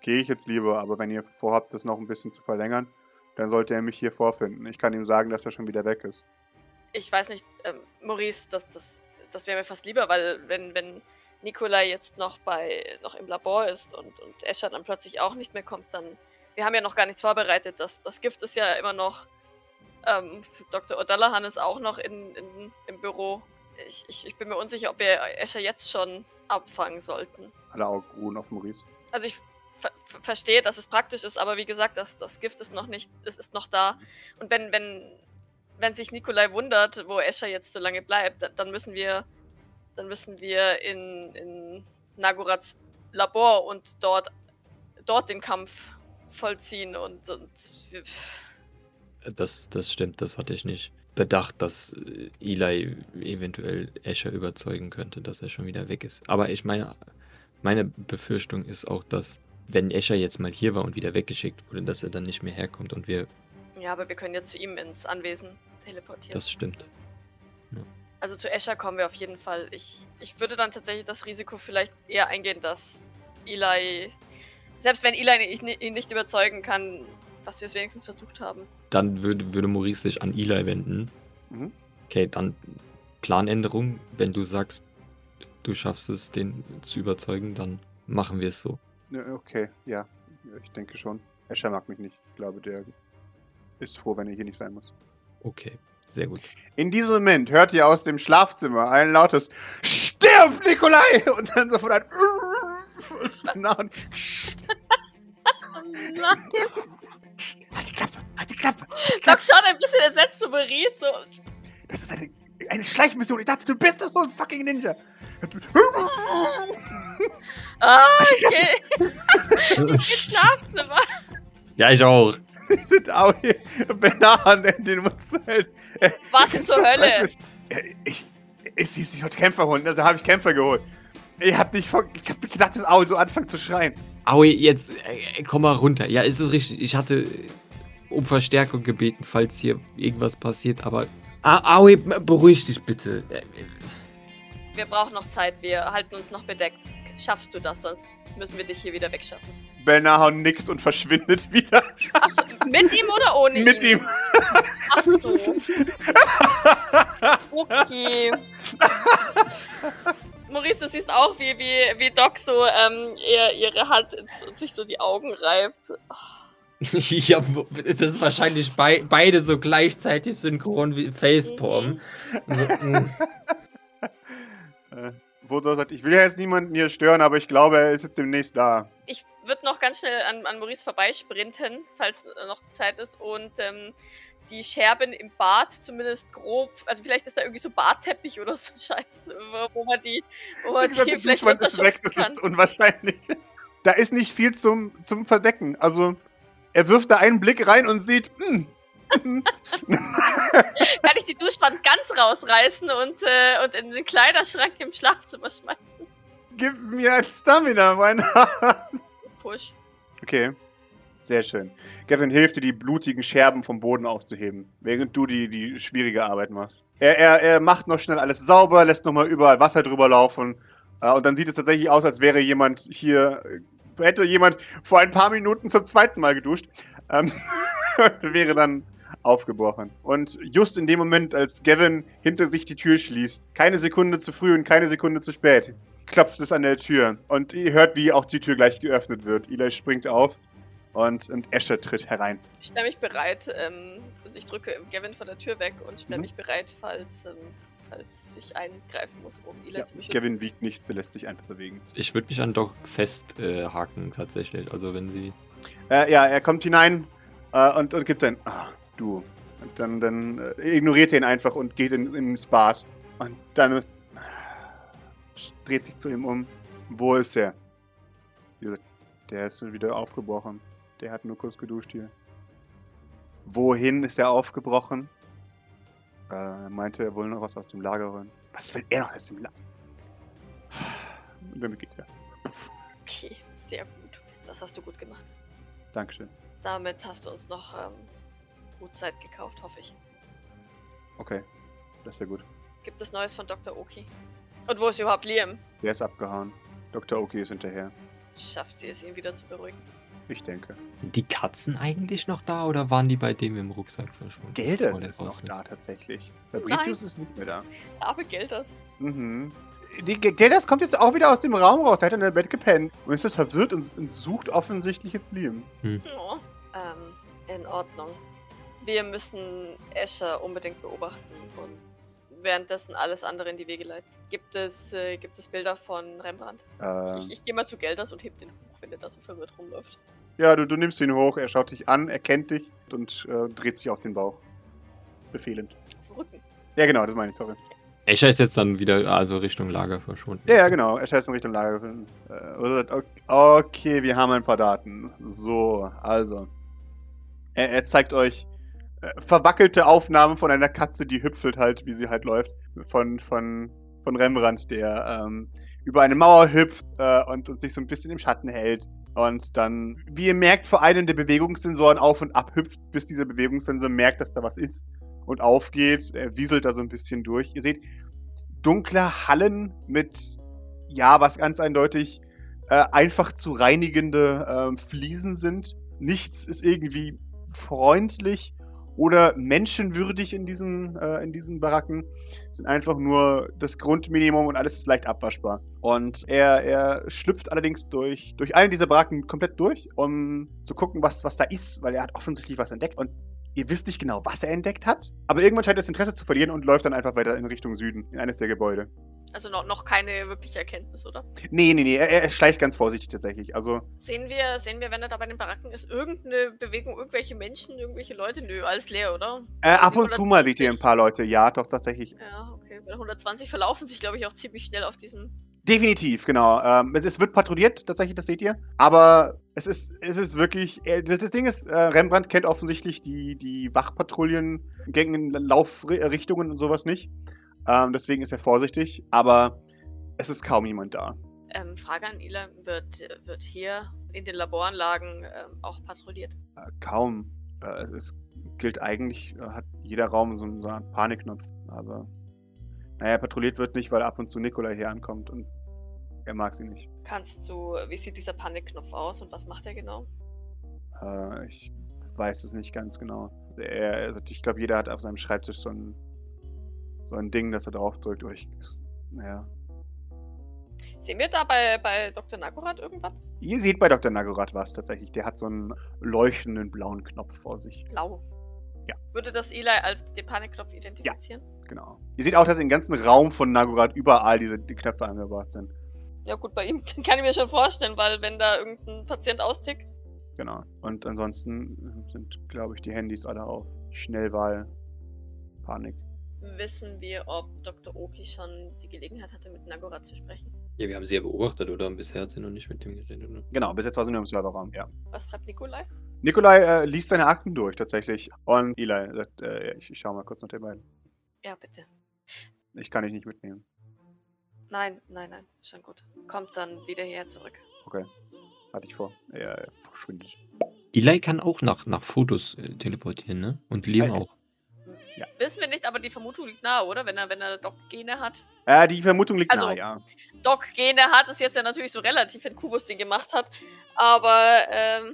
gehe ich jetzt lieber. Aber wenn ihr vorhabt, das noch ein bisschen zu verlängern, dann sollte er mich hier vorfinden. Ich kann ihm sagen, dass er schon wieder weg ist. ich weiß nicht, ähm, Maurice, das, das, das wäre mir fast lieber, weil wenn, wenn Nikolai jetzt noch bei noch im Labor ist und, und Escher dann plötzlich auch nicht mehr kommt, dann. Wir haben ja noch gar nichts vorbereitet. Das, das Gift ist ja immer noch. Ähm, Dr. O'Dallahan ist auch noch in, in, im Büro. Ich, ich, ich bin mir unsicher, ob wir Escher jetzt schon abfangen sollten. Alle Augen ruhen auf Maurice. Also ich ver ver verstehe, dass es praktisch ist, aber wie gesagt, das, das Gift ist noch nicht, es ist noch da. Und wenn, wenn, wenn sich Nikolai wundert, wo Escher jetzt so lange bleibt, dann, dann müssen wir, dann müssen wir in, in Nagorats Labor und dort, dort den Kampf vollziehen und, und Das, das stimmt, das hatte ich nicht bedacht, dass äh, Eli eventuell Escher überzeugen könnte, dass er schon wieder weg ist. Aber ich meine, meine Befürchtung ist auch, dass wenn Escher jetzt mal hier war und wieder weggeschickt wurde, dass er dann nicht mehr herkommt und wir. ja, aber wir können ja zu ihm ins Anwesen teleportieren. Das stimmt. Also zu Escher kommen wir auf jeden Fall. Ich, ich würde dann tatsächlich das Risiko vielleicht eher eingehen, dass Eli, selbst wenn Eli ihn nicht überzeugen kann, dass wir es wenigstens versucht haben. Dann würde, würde Maurice sich an Eli wenden. Mhm. Okay, dann Planänderung. Wenn du sagst, du schaffst es, den zu überzeugen, dann machen wir es so. Okay, ja. Ich denke schon. Escher mag mich nicht. Ich glaube, der ist froh, wenn er hier nicht sein muss. Okay, sehr gut. In diesem Moment hört ihr aus dem Schlafzimmer ein lautes Stirb, Nikolai! Und dann sofort ein <laughs> und Psst, <laughs> Halt die Klappe, halt die Klappe, halt Doc schaut ein bisschen entsetzt zu Maurice. So. Das ist eine, eine Schleichmission. Ich dachte, du bist doch so ein fucking Ninja. <laughs> Ah, okay. Ins Schlafzimmer. Ja, ich auch. <laughs> Wir sind auch hier Benahan in den Mund zu halten. Äh, Was zur Hölle? Äh, Ich, es hieß, ich sollte Kämpfer holen, also habe ich Kämpfer geholt. Ich hab nicht vor, ich hab gedacht, dass Au so anfangen zu schreien. Aui, jetzt äh, komm mal runter. Ja, ist es richtig. Ich hatte um Verstärkung gebeten, falls hier irgendwas passiert, aber. Aui, beruhig dich bitte. Äh, Wir brauchen noch Zeit. Wir halten uns noch bedeckt. Schaffst du das? Sonst müssen wir dich hier wieder wegschaffen. Belnahon nickt und verschwindet <laughs> wieder Achso, mit ihm oder ohne mit ihn? ihm. Ach so. Okay. Maurice, du siehst auch, wie, wie, wie Doc so ähm, ihr, ihre Hand und sich so die Augen reibt. <laughs> ja, das ist wahrscheinlich bei, beide so gleichzeitig synchron wie Facepalm. So, mm. <laughs> Äh, Votor sagt, ich will ja jetzt niemanden hier stören, aber ich glaube, er ist jetzt demnächst da. Ich würde noch ganz schnell an, an Maurice vorbeisprinten, falls äh, noch die Zeit ist, und ähm, die Scherben im Bad zumindest grob, also vielleicht ist da irgendwie so Bartteppich oder so Scheiße, wo, wo man die, wo man die der vielleicht Duschwand ist weg, das ist unwahrscheinlich. Da ist nicht viel zum, zum Verdecken. Also, er wirft da einen Blick rein und sieht, hm. <laughs> Kann ich die Duschwand ganz rausreißen und, äh, und in den Kleiderschrank im Schlafzimmer schmeißen? Gib mir ein Stamina, mein Herr. Push. Okay. Sehr schön. Gavin hilft dir, die blutigen Scherben vom Boden aufzuheben, während du die, die schwierige Arbeit machst. Er, er, er macht noch schnell alles sauber, lässt nochmal überall Wasser drüber laufen. Äh, und dann sieht es tatsächlich aus, als wäre jemand hier, äh, hätte jemand vor ein paar Minuten zum zweiten Mal geduscht. Ähm, <laughs> wäre dann aufgebrochen. Und just in dem Moment, als Gavin hinter sich die Tür schließt, keine Sekunde zu früh und keine Sekunde zu spät, klopft es an der Tür. Und ihr hört, wie auch die Tür gleich geöffnet wird. Eli springt auf und, und Esche tritt herein. Ich stelle mich bereit, ähm, also ich drücke Gavin von der Tür weg und stelle Mhm. mich bereit, falls, ähm, falls ich eingreifen muss, um Ila Ja, zu beschützen. Gavin wiegt nichts, sie lässt sich einfach bewegen. Ich würde mich an Doc festhaken, äh, haken, tatsächlich. Also wenn sie. Äh, ja, er kommt hinein äh, und, und gibt dann, ah, du. Und dann, dann äh, ignoriert er ihn einfach und geht in, ins Bad. Und dann ist, dreht sich zu ihm um. Wo ist er? Der ist wieder aufgebrochen. Der hat nur kurz geduscht hier. Wohin ist er aufgebrochen? Äh, meinte, er wohl noch was aus dem Lager holen. Was will er noch aus dem Lager? Und damit geht er. Puff. Okay, sehr gut. Das hast du gut gemacht. Dankeschön. Damit hast du uns noch ähm, gut Zeit gekauft, hoffe ich. Okay, das wäre gut. Gibt es Neues von Dr. Oki? Und wo ist überhaupt Liam? Der ist abgehauen. Dr. Oki ist hinterher. Schafft sie es, ihn wieder zu beruhigen? Ich denke. Sind die Katzen eigentlich noch da oder waren die bei dem im Rucksack verschwunden? Gelders der ist noch raus da tatsächlich. Fabricius ist nicht mehr da. Aber Gelders. Mhm. Die Ge- Gelders kommt jetzt auch wieder aus dem Raum raus. Der hat in der Bett gepennt. Und ist jetzt verwirrt und, und sucht offensichtlich jetzt Liam. Oh. Ähm, in Ordnung. Wir müssen Escher unbedingt beobachten und währenddessen alles andere in die Wege leiten. Gibt es, äh, gibt es Bilder von Rembrandt? Äh, Ich, ich gehe mal zu Gelders und heb den hoch, wenn der da so verwirrt rumläuft. ja, du, du nimmst ihn hoch, er schaut dich an, erkennt dich und äh, dreht sich auf den Bauch. Befehlend. Auf den Rücken. Ja, genau, das meine ich, sorry. Escher ist jetzt dann wieder also Richtung Lager verschwunden. Ja, ja, genau. Er scheißt in Richtung Lager. Äh, und sagt, ok- okay, wir haben ein paar Daten. So, also. Er, er zeigt euch äh, verwackelte Aufnahmen von einer Katze, die hüpfelt halt, wie sie halt läuft. Von, von, von Rembrandt, der ähm, über eine Mauer hüpft äh, und, und sich so ein bisschen im Schatten hält. Und dann, wie ihr merkt, vor einem der Bewegungssensoren auf und ab hüpft, bis dieser Bewegungssensor merkt, dass da was ist und aufgeht. Er wieselt da so ein bisschen durch. Ihr seht dunkle Hallen mit, ja, was ganz eindeutig äh, einfach zu reinigende ähm, Fliesen sind. Nichts ist irgendwie freundlich oder menschenwürdig in diesen, äh, in diesen Baracken. Sind einfach nur das Grundminimum und alles ist leicht abwaschbar. Und er, er schlüpft allerdings durch, durch eine dieser Baracken komplett durch, um zu gucken, was, was da ist, weil er hat offensichtlich was entdeckt. Und ihr wisst nicht genau, was er entdeckt hat. Aber irgendwann scheint er das Interesse zu verlieren und läuft dann einfach weiter in Richtung Süden, in eines der Gebäude. Also noch, noch keine wirkliche Erkenntnis, oder? Nee, nee, nee, er, er schleicht ganz vorsichtig tatsächlich. Also, Sehen wir, sehen wir, wenn er da bei den Baracken ist, irgendeine Bewegung, irgendwelche Menschen, irgendwelche Leute? Nö, alles leer, oder? äh, ab und zu mal seht ihr ein paar Leute. Ja, doch, tatsächlich. Ja, okay. Bei 120 verlaufen sich, glaube ich, auch ziemlich schnell auf diesem. Definitiv, genau. Ähm, es, es wird patrouilliert, tatsächlich, das seht ihr. Aber es ist, es ist wirklich. Äh, das, das Ding ist, äh, Rembrandt kennt offensichtlich die, die Wachpatrouillen, Gängen, Laufrichtungen und sowas nicht. Ähm, deswegen ist er vorsichtig. Aber es ist kaum jemand da. Ähm, Frage an Ila, wird, wird hier in den Laboranlagen ähm, auch patrouilliert? Äh, kaum. Äh, es, gilt eigentlich, äh, hat jeder Raum so, einen- so einen Panikknopf. Aber. Naja, patrouilliert wird nicht, weil ab und zu Nikolai hier ankommt und er mag sie nicht. Kannst du, wie sieht dieser Panikknopf aus und was macht er genau? Äh, ich weiß es nicht ganz genau. Er, also ich glaube, jeder hat auf seinem Schreibtisch so ein, so ein Ding, das er draufdrückt. Oder ich, naja. Sehen wir da bei, bei Dr. Nagorath irgendwas? Ihr seht bei Dr. Nagorath was tatsächlich. Der hat so einen leuchtenden blauen Knopf vor sich. Blau. Ja. Würde das Eli als den Panikknopf identifizieren? Genau. Ihr seht auch, dass im ganzen Raum von Nagorath überall diese die Knöpfe angebracht sind. Ja. gut, bei ihm <laughs> kann ich mir schon vorstellen, weil wenn da irgendein Patient austickt, Genau. Und ansonsten sind, glaube ich, die Handys alle auf. Schnellwahl. Panik. Wissen wir, ob Dr. Oki schon die Gelegenheit hatte, mit Nagorath zu sprechen. Ja, wir haben sie ja beobachtet, oder? Bisher hat sie noch nicht mit dem geredet, ne? Genau, bis jetzt war sie nur im Serverraum, ja. Was schreibt Nikolai? Nikolai äh, liest seine Akten durch tatsächlich. Und Eli sagt, äh, ich, ich schau mal kurz nach den beiden. Ja, bitte. Ich kann dich nicht mitnehmen. Nein, nein, nein, schon gut. Kommt dann wieder hierher zurück. Okay. hatte ich vor. Er verschwindet. Eli kann auch nach, nach Fotos äh, teleportieren, ne? Und Liam Weiß- auch. Wissen wir nicht, aber die Vermutung liegt nahe, oder? Wenn er, wenn er Doc-Gene hat. Äh, die Vermutung liegt Also- nahe, ja. Doc-Gene hat ist jetzt ja natürlich so relativ, wenn Kubus den gemacht hat. Aber, ähm,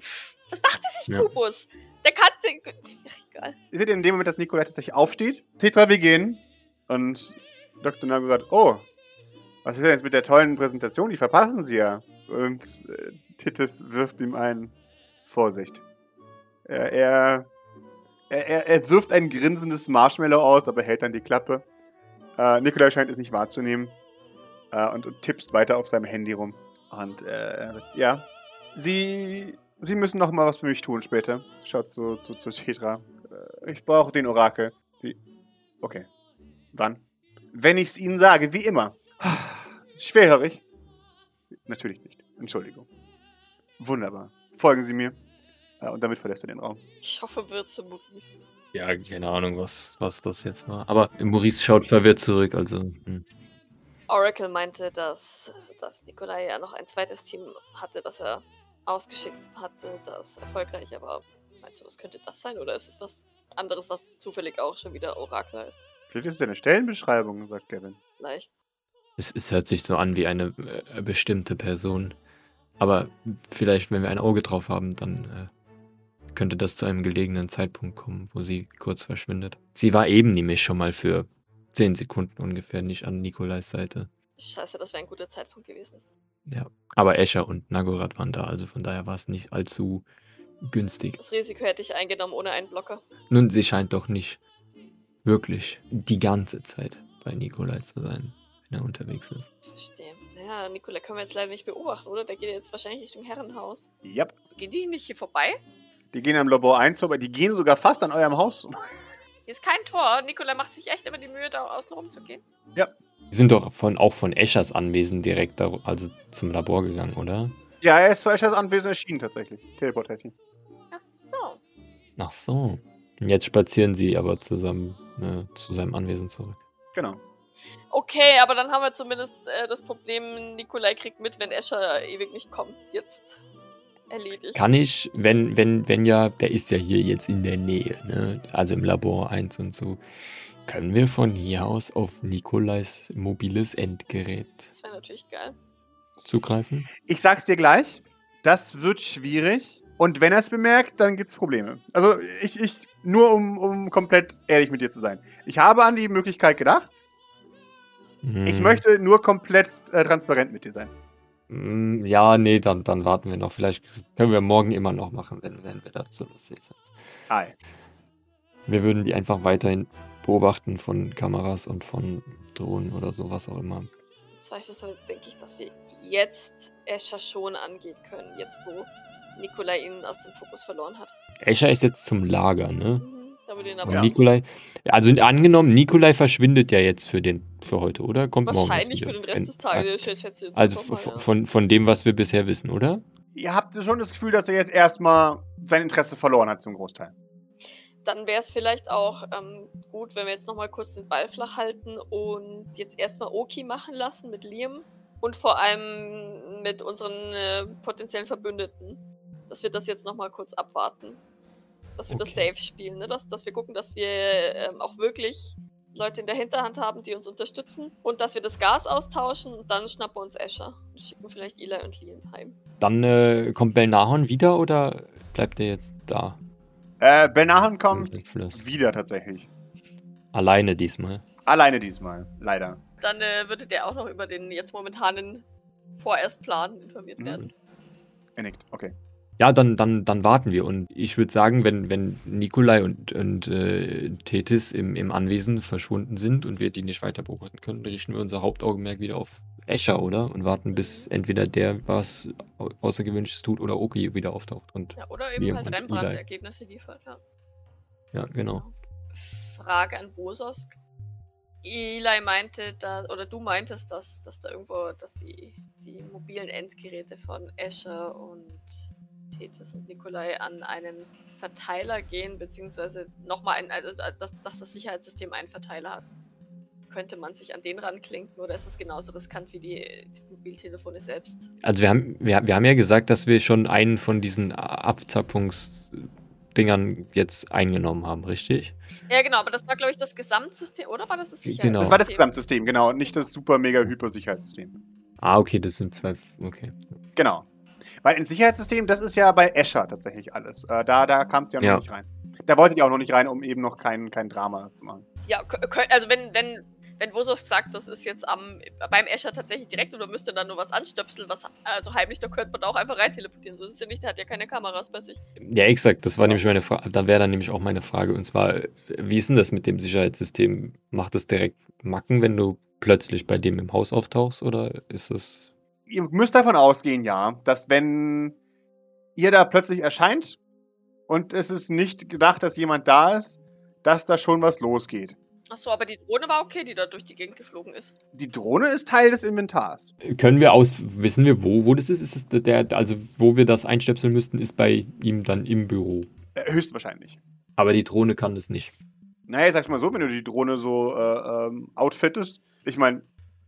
was dachte sich Ja. Kubus? Der kannte. Ach, egal. Ihr seht in dem Moment, dass Nikolai tatsächlich aufsteht. Tetra, wir gehen. Und Dr. Nago sagt, oh, was ist denn jetzt mit der tollen Präsentation? Die verpassen sie ja. Und äh, Titus wirft ihm ein Vorsicht. Er, er, er, er wirft ein grinsendes Marshmallow aus, aber hält dann die Klappe. Äh, Nikolai scheint es nicht wahrzunehmen. Äh, und, und tippst weiter auf seinem Handy rum. Und äh, ja, Sie, Sie müssen noch mal was für mich tun später. Schaut zu, zu, zu Tetra. Äh, Ich brauche den Orakel. Die. Okay. Wann? Wenn ich es Ihnen sage, wie immer. Schwerhörig? Natürlich nicht. Entschuldigung. Wunderbar. Folgen Sie mir. Äh, Und damit verlässt er den Raum. Ich hoffe, wird zu Maurice. Ja, keine Ahnung, was, was das jetzt war. Aber Maurice schaut verwirrt zurück, also. Hm. Oracle meinte, dass, dass Nikolai ja noch ein zweites Team hatte, das er ausgeschickt hatte, das erfolgreich war. Meinst du, was könnte das sein? Oder ist es was anderes, was zufällig auch schon wieder Orakel heißt? Vielleicht ist es eine Stellenbeschreibung, sagt Gavin. Vielleicht. Es, es hört sich so an wie eine äh, bestimmte Person. Aber vielleicht, wenn wir ein Auge drauf haben, dann äh, könnte das zu einem gelegenen Zeitpunkt kommen, wo sie kurz verschwindet. Sie war eben nämlich schon mal für 10 Sekunden ungefähr nicht an Nikolais Seite. Scheiße, das wäre ein guter Zeitpunkt gewesen. Ja. Aber Escher und Nagorath waren da, also von daher war es nicht allzu günstig. Das Risiko hätte ich eingenommen ohne einen Blocker. Nun, sie scheint doch nicht wirklich die ganze Zeit bei Nikolai zu sein, wenn er unterwegs ist. Verstehe. Ja, Nikolai können wir jetzt leider nicht beobachten, oder? Der geht jetzt wahrscheinlich Richtung Herrenhaus. Yep. Gehen die nicht hier vorbei? Die gehen am Labor 1 vorbei. Die gehen sogar fast an eurem Haus. Hier ist kein Tor. Nikolai macht sich echt immer die Mühe, da außen rum zu gehen. Sie sind doch von, auch von Eschers Anwesen direkt da, also zum Labor gegangen, oder? Ja, er ist zu Eschers Anwesen erschienen tatsächlich. Teleportiert ihn. Ach so. Ach so. Und jetzt spazieren sie aber zusammen ne, zu seinem Anwesen zurück. Genau. Okay, aber dann haben wir zumindest äh, das Problem, Nikolai kriegt mit, wenn Escher ewig nicht kommt. Jetzt erledigt. Kann ich, wenn, wenn, wenn ja, der ist ja hier jetzt in der Nähe, ne? Also im Labor 1 und so. Können wir von hier aus auf Nikolais mobiles Endgerät Das wäre natürlich geil. zugreifen? Ich sag's dir gleich. Das wird schwierig. Und wenn er es bemerkt, dann gibt's Probleme. Also, ich, ich, nur um, um komplett ehrlich mit dir zu sein. Ich habe an die Möglichkeit gedacht. Ich Hm. möchte nur komplett äh, transparent mit dir sein. Mm, Ja, nee, dann, dann warten wir noch. Vielleicht können wir morgen immer noch machen, wenn, wenn wir dazu lustig sind. Ei. Wir würden die einfach weiterhin beobachten von Kameras und von Drohnen oder so, was auch immer. Im Zweifelsfall denke ich, dass wir jetzt Escher schon angehen können. Jetzt, wo Nikolai ihn aus dem Fokus verloren hat. Escher ist jetzt zum Lager, ne? Aber Ja. Nikolai, also angenommen, Nikolai verschwindet ja jetzt für den für heute, oder? Kommt morgen wahrscheinlich wieder. für den Rest des Tages. schätze- schätze jetzt Also mal, von, ja. von, von dem, was wir bisher wissen, oder? Ihr habt schon das Gefühl, dass er jetzt erstmal sein Interesse verloren hat zum Großteil. Dann wäre es vielleicht auch ähm, gut, wenn wir jetzt nochmal kurz den Ball flach halten und jetzt erstmal Oki machen lassen mit Liam und vor allem mit unseren äh, potenziellen Verbündeten. Dass wir das jetzt nochmal kurz abwarten. Dass wir das Okay. safe spielen, ne? dass, dass wir gucken, dass wir ähm, auch wirklich Leute in der Hinterhand haben, die uns unterstützen und dass wir das Gas austauschen und dann schnappen wir uns Escher und schicken vielleicht Eli und Liam heim. Dann äh, kommt Belnahon wieder oder bleibt er jetzt da? Äh, Benahan kommt wieder tatsächlich. Alleine diesmal. Alleine diesmal, leider. Dann äh, würde der auch noch über den jetzt momentanen Vorerstplan informiert Mhm. werden. Er nickt, okay. Ja, dann, dann, dann warten wir. Und ich würde sagen, wenn, wenn Nikolai und, und äh, Tethys im, im Anwesen verschwunden sind und wir die nicht weiter beobachten können, richten wir unser Hauptaugenmerk wieder auf Escher, oder? Und warten, bis entweder der was Au- Außergewöhnliches tut oder Oki wieder auftaucht. Und Ja, oder eben halt und Rembrandt Eli. Ergebnisse liefert, ja. ja, genau. Frage an Wososk. Eli meinte da, oder du meintest, dass, dass da irgendwo, dass die, die mobilen Endgeräte von Escher und Tethys und Nikolai an einen Verteiler gehen, beziehungsweise nochmal ein, also dass, dass das Sicherheitssystem einen Verteiler hat. könnte man sich an den ranklinken oder ist das genauso riskant wie die, die Mobiltelefone selbst? Also wir haben, wir, wir haben ja gesagt, dass wir schon einen von diesen Abzapfungsdingern jetzt eingenommen haben, richtig? Ja, genau, aber das war, glaube ich, das Gesamtsystem, oder war das das Genau. Sicherheitssystem? Das war das Gesamtsystem, genau, und nicht das super mega hyper Sicherheitssystem. Ah, okay, das sind zwei. Okay. Genau. Weil ein Sicherheitssystem, das ist ja bei Escher tatsächlich alles. Äh, da da kamt ihr noch Ja. nicht rein. Da wolltet ihr auch noch nicht rein, um eben noch kein, kein Drama zu machen. Ja, also wenn, wenn, wenn Vosos sagt, das ist jetzt am, beim Escher tatsächlich direkt oder müsste dann nur was anstöpseln, was also heimlich, da könnte man da auch einfach rein teleportieren. So ist es ja nicht, der hat ja keine Kameras bei sich. Ja, exakt. Das war nämlich meine Frage. Dann wäre dann nämlich auch meine Frage. Und zwar, wie ist denn das mit dem Sicherheitssystem? Macht es direkt Macken, wenn du plötzlich bei dem im Haus auftauchst? Oder ist das. Ihr müsst davon ausgehen, ja, dass wenn ihr da plötzlich erscheint und es ist nicht gedacht, dass jemand da ist, dass da schon was losgeht. Achso, aber die Drohne war okay, die da durch die Gegend geflogen ist. Die Drohne ist Teil des Inventars. Können wir aus. Wissen wir, wo, wo das ist? Ist es der. Also, wo wir das einstöpseln müssten, ist bei ihm dann im Büro. Äh, höchstwahrscheinlich. Aber die Drohne kann das nicht. Naja, ich sag's mal so, wenn du die Drohne so äh, ähm, outfittest. Ich meine,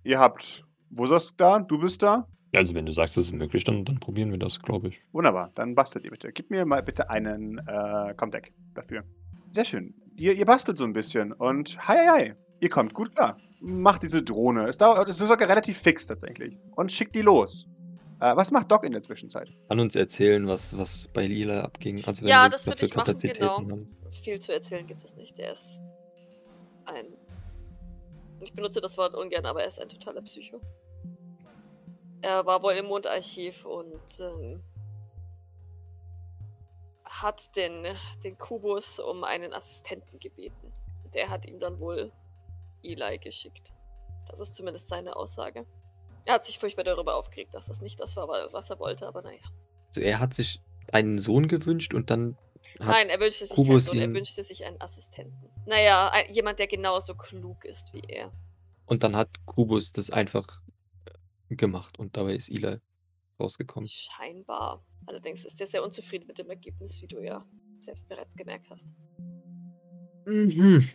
ihr habt Wusas da, du bist da. Also, wenn du sagst, das ist möglich, dann, dann probieren wir das, glaube ich. Wunderbar, dann bastelt ihr bitte. Gib mir mal bitte einen äh, Comdeck dafür. Sehr schön. Ihr, ihr bastelt so ein bisschen und hi, hi, hi. Ihr kommt gut klar. Macht diese Drohne. Es, dauert, es ist sogar relativ fix tatsächlich. Und schickt die los. Äh, was macht Doc in der Zwischenzeit? Kann uns erzählen, was, was bei Lila abging. Also wenn Ja, wir das würde ich machen, genau. haben. Viel zu erzählen gibt es nicht. Er ist ein. Ich benutze das Wort ungern, aber er ist ein totaler Psycho. Er war wohl im Mondarchiv und ähm, hat den, den Kubus um einen Assistenten gebeten. Der hat ihm dann wohl Eli geschickt. Das ist zumindest seine Aussage. Er hat sich furchtbar darüber aufgeregt, dass das nicht das war, was er wollte, aber naja. Also er hat sich einen Sohn gewünscht und dann Nein, er wünschte sich keinen Sohn, er wünschte sich einen Assistenten. Naja, ein, jemand, der genauso klug ist wie er. und dann hat Kubus das einfach äh, gemacht und dabei ist Eli rausgekommen. Scheinbar. Allerdings ist er sehr unzufrieden mit dem Ergebnis, wie du ja selbst bereits gemerkt hast. Mhm.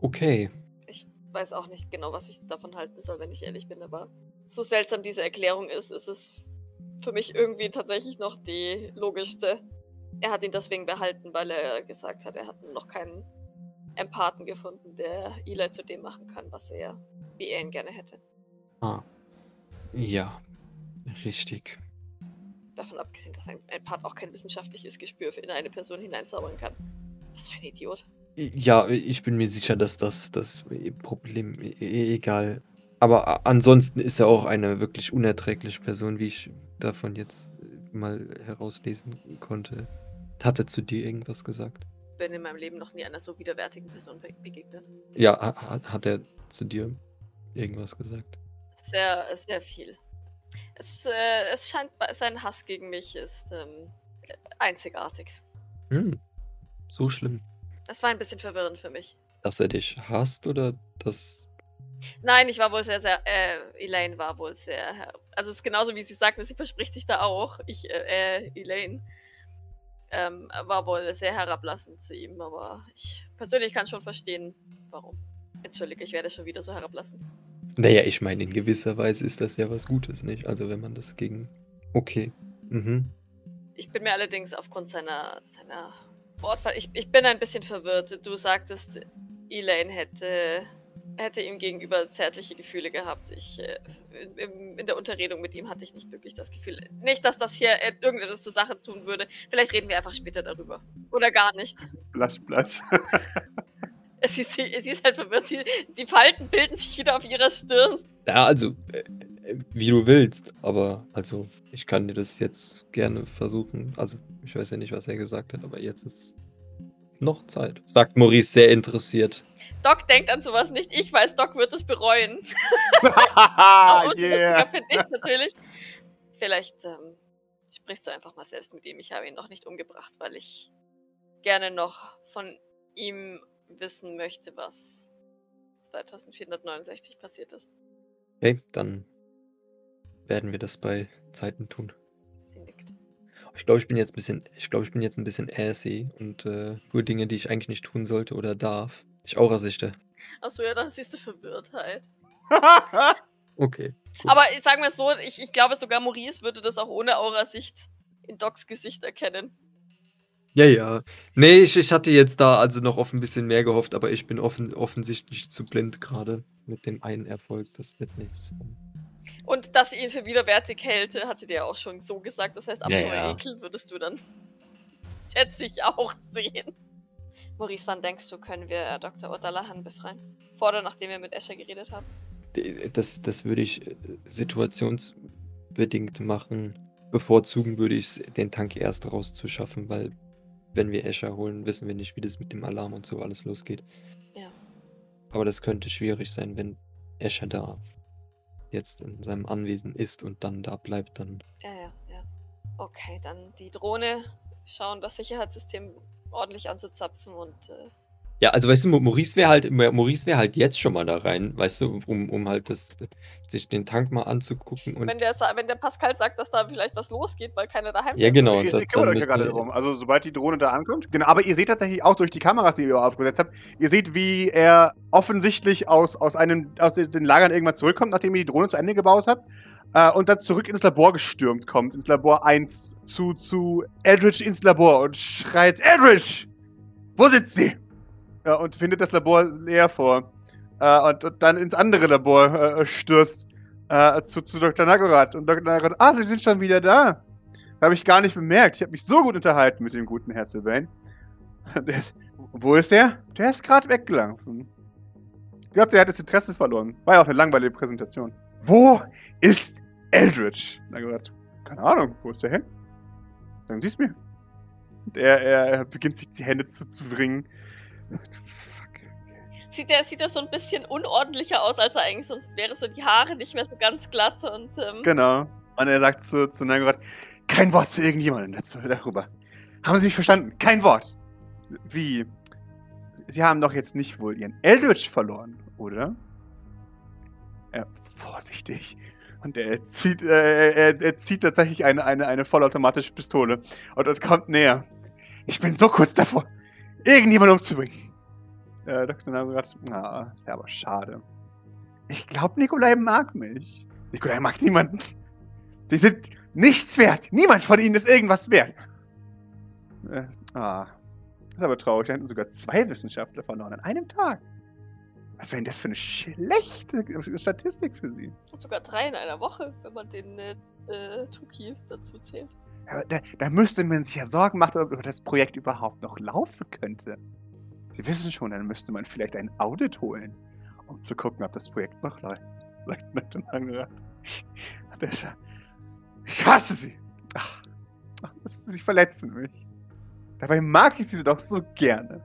Okay. Ich weiß auch nicht genau, was ich davon halten soll, wenn ich ehrlich bin, aber so seltsam diese Erklärung ist, ist es für mich irgendwie tatsächlich noch die logischste. Er hat ihn deswegen behalten, weil er gesagt hat, er hat noch keinen Empathen gefunden, der Eli zu dem machen kann, was er, wie er ihn gerne hätte. Ah. Ja. Richtig. Davon abgesehen, dass ein Empath auch kein wissenschaftliches Gespür in eine Person hineinzaubern kann. Was für ein Idiot. Ja, ich bin mir sicher, dass das das Problem e- e- egal. Aber ansonsten ist er auch eine wirklich unerträgliche Person, wie ich davon jetzt äh, mal herauslesen konnte. Hat er zu dir irgendwas gesagt? Bin in meinem Leben noch nie einer so widerwärtigen Person be begegnet. Ja, ha- ha- hat er zu dir irgendwas gesagt? Sehr, sehr viel. Es, äh, es scheint, sein Hass gegen mich ist ähm, einzigartig. Hm. So schlimm. Das war ein bisschen verwirrend für mich. Dass er dich hasst oder dass. Nein, ich war wohl sehr, sehr, äh, Elaine war wohl sehr, also es ist genauso wie sie sagten, sie verspricht sich da auch, ich, äh, äh, Elaine, ähm, war wohl sehr herablassend zu ihm, aber ich persönlich kann schon verstehen, warum. Entschuldige, ich werde schon wieder so herablassend. Naja, ich meine, in gewisser Weise ist das ja was Gutes, nicht? Also wenn man das gegen. Okay. Mhm. Ich bin mir allerdings aufgrund seiner, seiner Wortwahl, ich, ich bin ein bisschen verwirrt. Du sagtest, Elaine hätte, hätte ihm gegenüber zärtliche Gefühle gehabt. Ich, äh, in, in der Unterredung mit ihm hatte ich nicht wirklich das Gefühl. Nicht, dass das hier irgendetwas zur Sache tun würde. Vielleicht reden wir einfach später darüber. Oder gar nicht. Blush. <laughs> Es ist, sie, sie ist halt verwirrt. Sie, die Falten bilden sich wieder auf ihrer Stirn. Ja, also, äh, wie du willst, aber also, ich kann dir das jetzt gerne versuchen. Also, ich weiß ja nicht, was er gesagt hat, aber jetzt ist noch Zeit. Sagt Maurice sehr interessiert. Doc denkt an sowas nicht. Ich weiß, Doc wird es bereuen. <laughs> Ah, <laughs> yeah. finde ich natürlich. Vielleicht ähm, sprichst du einfach mal selbst mit ihm. Ich habe ihn noch nicht umgebracht, weil ich gerne noch von ihm wissen möchte, was 2469 passiert ist. Okay, dann werden wir das bei Zeiten tun. Sie nickt. Ich glaube, ich bin jetzt ein bisschen, ich glaube, ich bin jetzt ein bisschen assy und äh, gute Dinge, die ich eigentlich nicht tun sollte oder darf. Ich aura sichte. Achso, ja, dann siehst du Verwirrtheit. <laughs> Okay. Gut. Aber ich- sagen wir es so, ich, ich glaube sogar Maurice würde das auch ohne Aura-Sicht in Docs Gesicht erkennen. Ja, ja. Nee, ich, ich hatte jetzt da also noch auf ein bisschen mehr gehofft, aber ich bin offen, offensichtlich zu blind gerade mit dem einen Erfolg. Das wird nichts. Und dass sie ihn für widerwärtig hält, hat sie dir ja auch schon so gesagt. Das heißt, Ja, Abscheu ja. Ekel würdest du dann, <laughs> schätze ich, auch sehen. Maurice, wann denkst du, können wir äh, Dr. O'Dallahan befreien? Vor oder nachdem wir mit Escher geredet haben? Das, das würde ich äh, situationsbedingt machen. Bevorzugen würde ich es, den Tank erst rauszuschaffen, weil wenn wir Escher holen, wissen wir nicht, wie das mit dem Alarm und so alles losgeht. Ja. Aber das könnte schwierig sein, wenn Escher da jetzt in seinem Anwesen ist und dann da bleibt, dann. Ja, ja, ja. Okay, dann die Drohne schauen, das Sicherheitssystem ordentlich anzuzapfen und äh, Ja, also weißt du, Maurice wäre halt, Maurice wäre halt jetzt schon mal da rein, weißt du, um, um halt das, sich den Tank mal anzugucken und wenn, der, wenn der Pascal sagt, dass da vielleicht was losgeht, weil keiner daheim Ja, sein genau. das ihr kümmert dann euch ja gerade darum. Also sobald die Drohne da ankommt. Genau, aber ihr seht tatsächlich auch durch die Kameras, die ihr aufgesetzt habt, ihr seht, wie er offensichtlich aus, aus, einem, aus den Lagern irgendwann zurückkommt, nachdem ihr die Drohne zu Ende gebaut habt. Äh, und dann zurück ins Labor gestürmt kommt, ins Labor 1, zu, zu Eldridge ins Labor und schreit: Eldridge! Wo sitzt sie? Äh, und findet das Labor leer vor. Äh, und, und dann ins andere Labor äh, stürzt. Äh, zu, zu Dr. Nagorath. Und Dr. Nagorath, ah, Sie sind schon wieder da. Habe ich gar nicht bemerkt. Ich habe mich so gut unterhalten mit dem guten Herr Sylvain. <laughs> Ist, wo ist er? Der ist gerade weggelaufen. Ich glaube, der hat das Interesse verloren. War ja auch eine langweilige Präsentation. Wo ist Eldridge? Na keine Ahnung, wo ist der hin? Dann siehst mir. Und er, er, er beginnt sich die Hände zu, zu wringen. Sieht der, sieht er so ein bisschen unordentlicher aus, als er eigentlich sonst wäre. So die Haare nicht mehr so ganz glatt und ähm, Genau. Und er sagt zu, zu Nagorath, kein Wort zu irgendjemandem dazu, darüber. Haben Sie mich verstanden? Kein Wort. Wie? Sie haben doch jetzt nicht wohl Ihren Eldritch verloren, oder? Ja, vorsichtig. Und er zieht, äh, er, er zieht tatsächlich eine, eine, eine vollautomatische Pistole und, und kommt näher. Ich bin so kurz davor, irgendjemanden umzubringen. Äh, Dr. Nagorath, ah, ist ja aber schade. Ich glaube, Nikolai mag mich. Nikolai mag niemanden. Die sind nichts wert. Niemand von ihnen ist irgendwas wert. Äh, ah. Das ist aber traurig. Da hätten sogar zwei Wissenschaftler verloren an einem Tag. Was wäre denn das für eine schlechte Statistik für sie? und sogar drei in einer Woche, wenn man den äh, Tuki dazu zählt. Da, da müsste man sich ja Sorgen machen, ob das Projekt überhaupt noch laufen könnte. Sie wissen schon, dann müsste man vielleicht ein Audit holen, um zu gucken, ob das Projekt noch läuft. Sagt sagt, Ich hasse sie. Ach, sie verletzen mich. Dabei mag ich sie doch so gerne.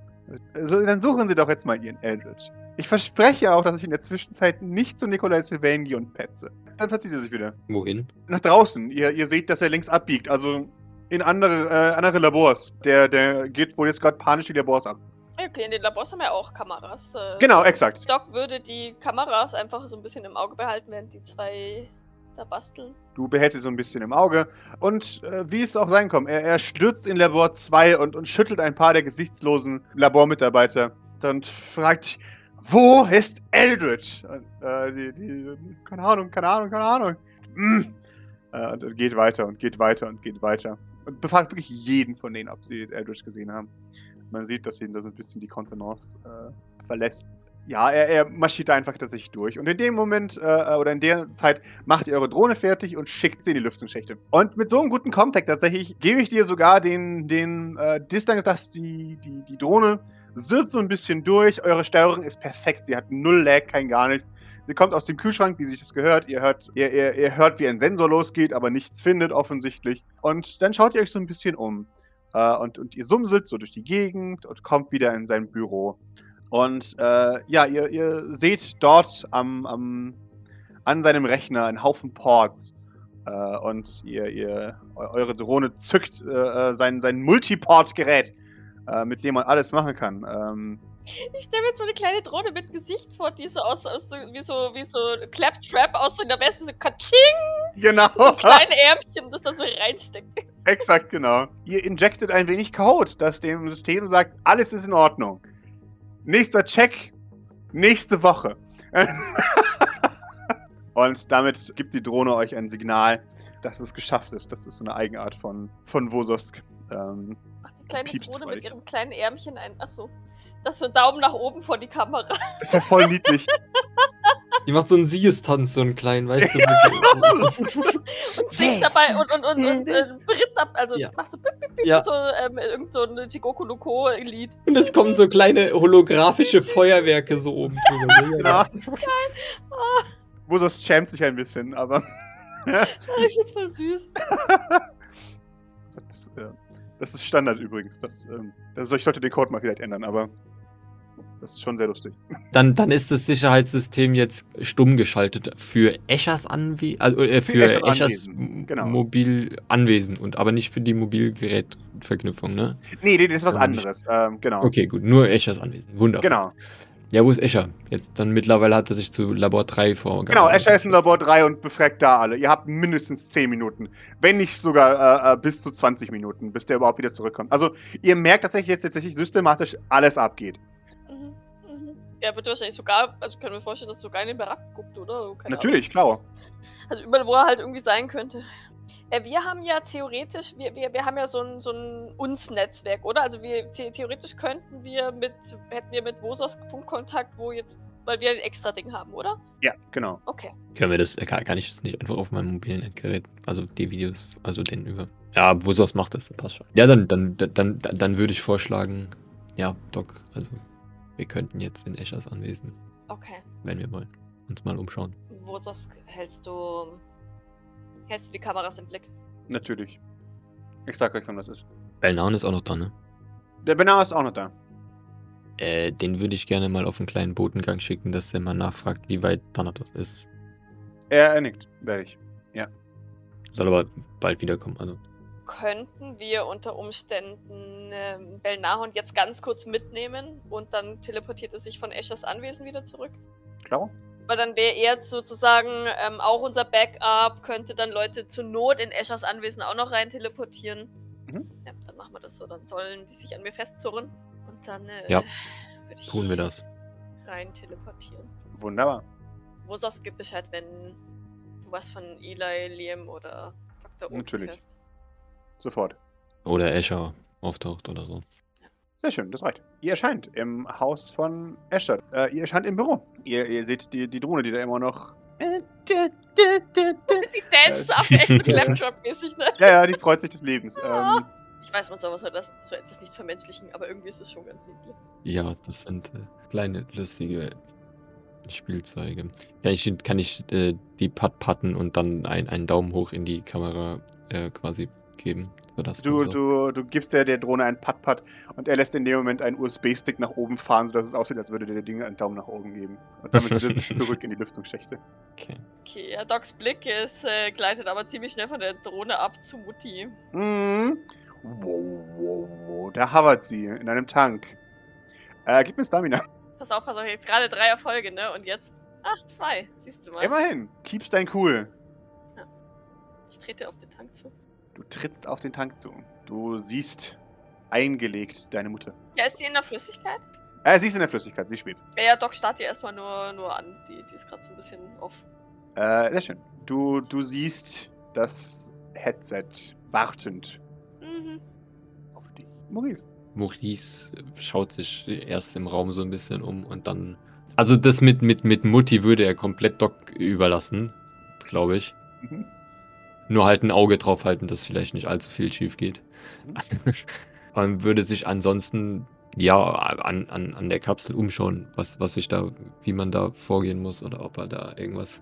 Dann suchen Sie doch jetzt mal Ihren Eldritch. Ich verspreche auch, dass ich in der Zwischenzeit nicht zu Nikolai Sylvain gehe und petze. Dann verzieht er sich wieder wohin? nach draußen. Ihr, ihr seht, dass er links abbiegt, also in andere, äh, andere Labors. Der, der geht wohl jetzt gerade panisch die Labors ab. Okay, in den Labors haben wir auch Kameras. Äh, Genau, exakt. Doc würde die Kameras einfach so ein bisschen im Auge behalten, während die zwei da basteln. Du behältst sie so ein bisschen im Auge. Und äh, wie es auch sein kommt, er, er stürzt in Labor 2 und, und schüttelt ein paar der gesichtslosen Labormitarbeiter und fragt, wo ist Eldritch? Äh, die, die, keine Ahnung, keine Ahnung, keine Ahnung. Mm. Äh, und, geht weiter und geht weiter und geht weiter. Und befragt wirklich jeden von denen, ob sie Eldritch gesehen haben. Man sieht, dass ihn da so ein bisschen die Kontenance äh, verlässt. Ja, er, er marschiert einfach tatsächlich durch. Und in dem Moment, äh, oder in der Zeit, macht ihr eure Drohne fertig und schickt sie in die Lüftungsschächte. Und mit so einem guten Contact tatsächlich gebe ich dir sogar den, den äh, Distance, dass die, die, die Drohne sirrt so ein bisschen durch. Eure Steuerung ist perfekt. Sie hat null Lag, kein gar nichts. Sie kommt aus dem Kühlschrank, wie sich das gehört. Ihr hört, ihr, ihr, ihr hört, wie ein Sensor losgeht, aber nichts findet offensichtlich. Und dann schaut ihr euch so ein bisschen um. Äh, und, und ihr sumselt so durch die Gegend und kommt wieder in sein Büro. Und äh, ja, ihr, ihr seht dort am, am, an seinem Rechner einen Haufen Ports. Äh, und ihr, ihr, eu- eure Drohne zückt äh, äh, sein, sein Multiport-Gerät, äh, mit dem man alles machen kann. Ähm, Ich stelle mir jetzt so eine kleine Drohne mit Gesicht vor, die so aus, aus so, wie so, wie so Claptrap aus so in der Weste, so Katsching, genau. so kleine Ärmchen, das da so reinsteckt. Exakt, genau. Ihr injectet ein wenig Code, das dem System sagt, alles ist in Ordnung. Nächster Check. nächste Woche. <laughs> Und damit gibt die Drohne euch ein Signal, dass es geschafft ist. Das ist so eine Eigenart von, von Vososk. Ähm, Macht die kleine Drohne mit ihrem kleinen Ärmchen ein. Achso. Das ist so ein Daumen nach oben vor die Kamera. <laughs> das wäre voll niedlich. Die macht so einen Siegestanz, so einen kleinen, weißt du. <laughs> <laughs> Und singt dabei und, und, und, und äh, britt ab. Also Ja. macht so bip, bip, bip, Ja. so ähm, irgend so ein Chigoku no Ko-Lied. Und es kommen so kleine holographische Feuerwerke so oben drüber. So, ja. Genau. Vosos schämt sich ein bisschen, aber Ah, Ich find's voll süß. das, äh, das ist Standard übrigens. Das, ähm, das soll ich heute den Code mal vielleicht ändern, aber das ist schon sehr lustig. Dann, dann ist das Sicherheitssystem jetzt stumm geschaltet für Eschers Anwesen, also, äh, Für für, Eschers Eschers, Anwesen, genau. Mobilanwesen und aber nicht für die Mobilgerätverknüpfung, ne? Nee, nee, das ist was nicht. anderes. Ähm, genau. Okay, gut, nur Eschers Anwesen. Wunderbar. Genau. Ja, wo ist Escher? Jetzt dann mittlerweile hat er sich zu Labor 3 vor. Genau, Escher ist in Labor 3 und befragt da alle. Ihr habt mindestens 10 Minuten. Wenn nicht sogar äh, äh, bis zu 20 Minuten, bis der überhaupt wieder zurückkommt. Also, ihr merkt tatsächlich, dass tatsächlich systematisch alles abgeht. Der wird wahrscheinlich sogar, also können wir vorstellen, dass er sogar in den Barack guckt, oder? Keine Natürlich, klar. Ahnung. Also überall, wo er halt irgendwie sein könnte. Äh, wir haben ja theoretisch, wir, wir, wir haben ja so ein, so ein Uns-Netzwerk, oder? Also wir the theoretisch könnten wir mit, hätten wir mit Vosos Funkkontakt, wo jetzt, weil wir ein extra Ding haben, oder? Ja, genau. Okay. Können wir das, kann, kann ich das nicht einfach auf meinem mobilen Endgerät, also die Videos, also den über. Ja, wo sowas macht das, passt schon. Ja, dann, dann, dann, dann, dann würde ich vorschlagen, ja, Doc, also wir könnten jetzt in Eschers Anwesen, Okay. wenn wir wollen, uns mal umschauen. Vosos hältst du, hältst du die Kameras im Blick? Natürlich. Ich sag euch, wann das ist. Belnaun ist auch noch da, ne? Der Benar ist auch noch da. Äh, den würde ich gerne mal auf einen kleinen Botengang schicken, dass er mal nachfragt, wie weit Thanatos ist. Er, er nickt. Werde ich. Soll aber bald wiederkommen, also. Könnten wir unter Umständen ähm, Belnahon jetzt ganz kurz mitnehmen und dann teleportiert er sich von Eschers Anwesen wieder zurück? Klar? Weil dann wäre er sozusagen ähm, auch unser Backup, könnte dann Leute zur Not in Eschers Anwesen auch noch rein teleportieren. Mhm. Ja, dann machen wir das so. Dann sollen die sich an mir festzurren. Und dann äh, Ja, würde ich Tun wir das. rein teleportieren. Wunderbar. Wosas gibt Bescheid, wenn du was von Eli, Liam oder Dr. Oten Natürlich. hörst. Sofort. Oder Escher auftaucht oder so. Sehr schön, das reicht. Ihr erscheint im Haus von Escher. Äh, ihr erscheint im Büro. Ihr, ihr seht die, die Drohne, die da immer noch. Äh, dü, dü, dü, dü. Die dance ab, echt so <laughs> Claptrap-mäßig, ne? Ja, ja, die freut sich des Lebens. Ja. Ähm, Ich weiß, man soll was soll das so etwas nicht vermenschlichen, aber irgendwie ist es schon ganz niedlich. Ja, das sind äh, kleine, lustige Spielzeuge. Kann ich, kann ich äh, die Pat patten und dann ein, einen Daumen hoch in die Kamera äh, quasi geben? Du, du, du gibst der, der Drohne einen Pat-Pat und er lässt in dem Moment einen USB-Stick nach oben fahren, sodass es aussieht, als würde der Ding einen Daumen nach oben geben. Und damit <laughs> sitzt zurück in die Lüftungsschächte. Okay. Okay, ja, Docs Blick ist, äh, gleitet aber ziemlich schnell von der Drohne ab zu Mutti. Mhm. Wow, wow, wow. Da hovert sie in einem Tank. Äh, gib mir Stamina. Pass auf, pass auf, jetzt gerade drei Erfolge, ne? Und jetzt, ach, zwei. Siehst du mal. Immerhin. Keeps dein cool. Ich trete auf den Tank zu. Du trittst auf den Tank zu. Du siehst eingelegt deine Mutter. Ja, ist sie in der Flüssigkeit? Äh, sie ist in der Flüssigkeit, sie schwebt. Ja, ja, Doc starrt die erstmal nur, nur an. Die, die ist gerade so ein bisschen auf. Äh, sehr schön. Du, du siehst das Headset wartend Mhm. auf dich. Maurice. Maurice schaut sich erst im Raum so ein bisschen um und dann. Also das mit, mit, mit Mutti würde er komplett Doc überlassen, glaube ich. Mhm. Nur halt ein Auge drauf halten, dass vielleicht nicht allzu viel schief geht. <laughs> Man würde sich ansonsten ja an, an, an der Kapsel umschauen, was, was sich da, wie man da vorgehen muss oder ob er da irgendwas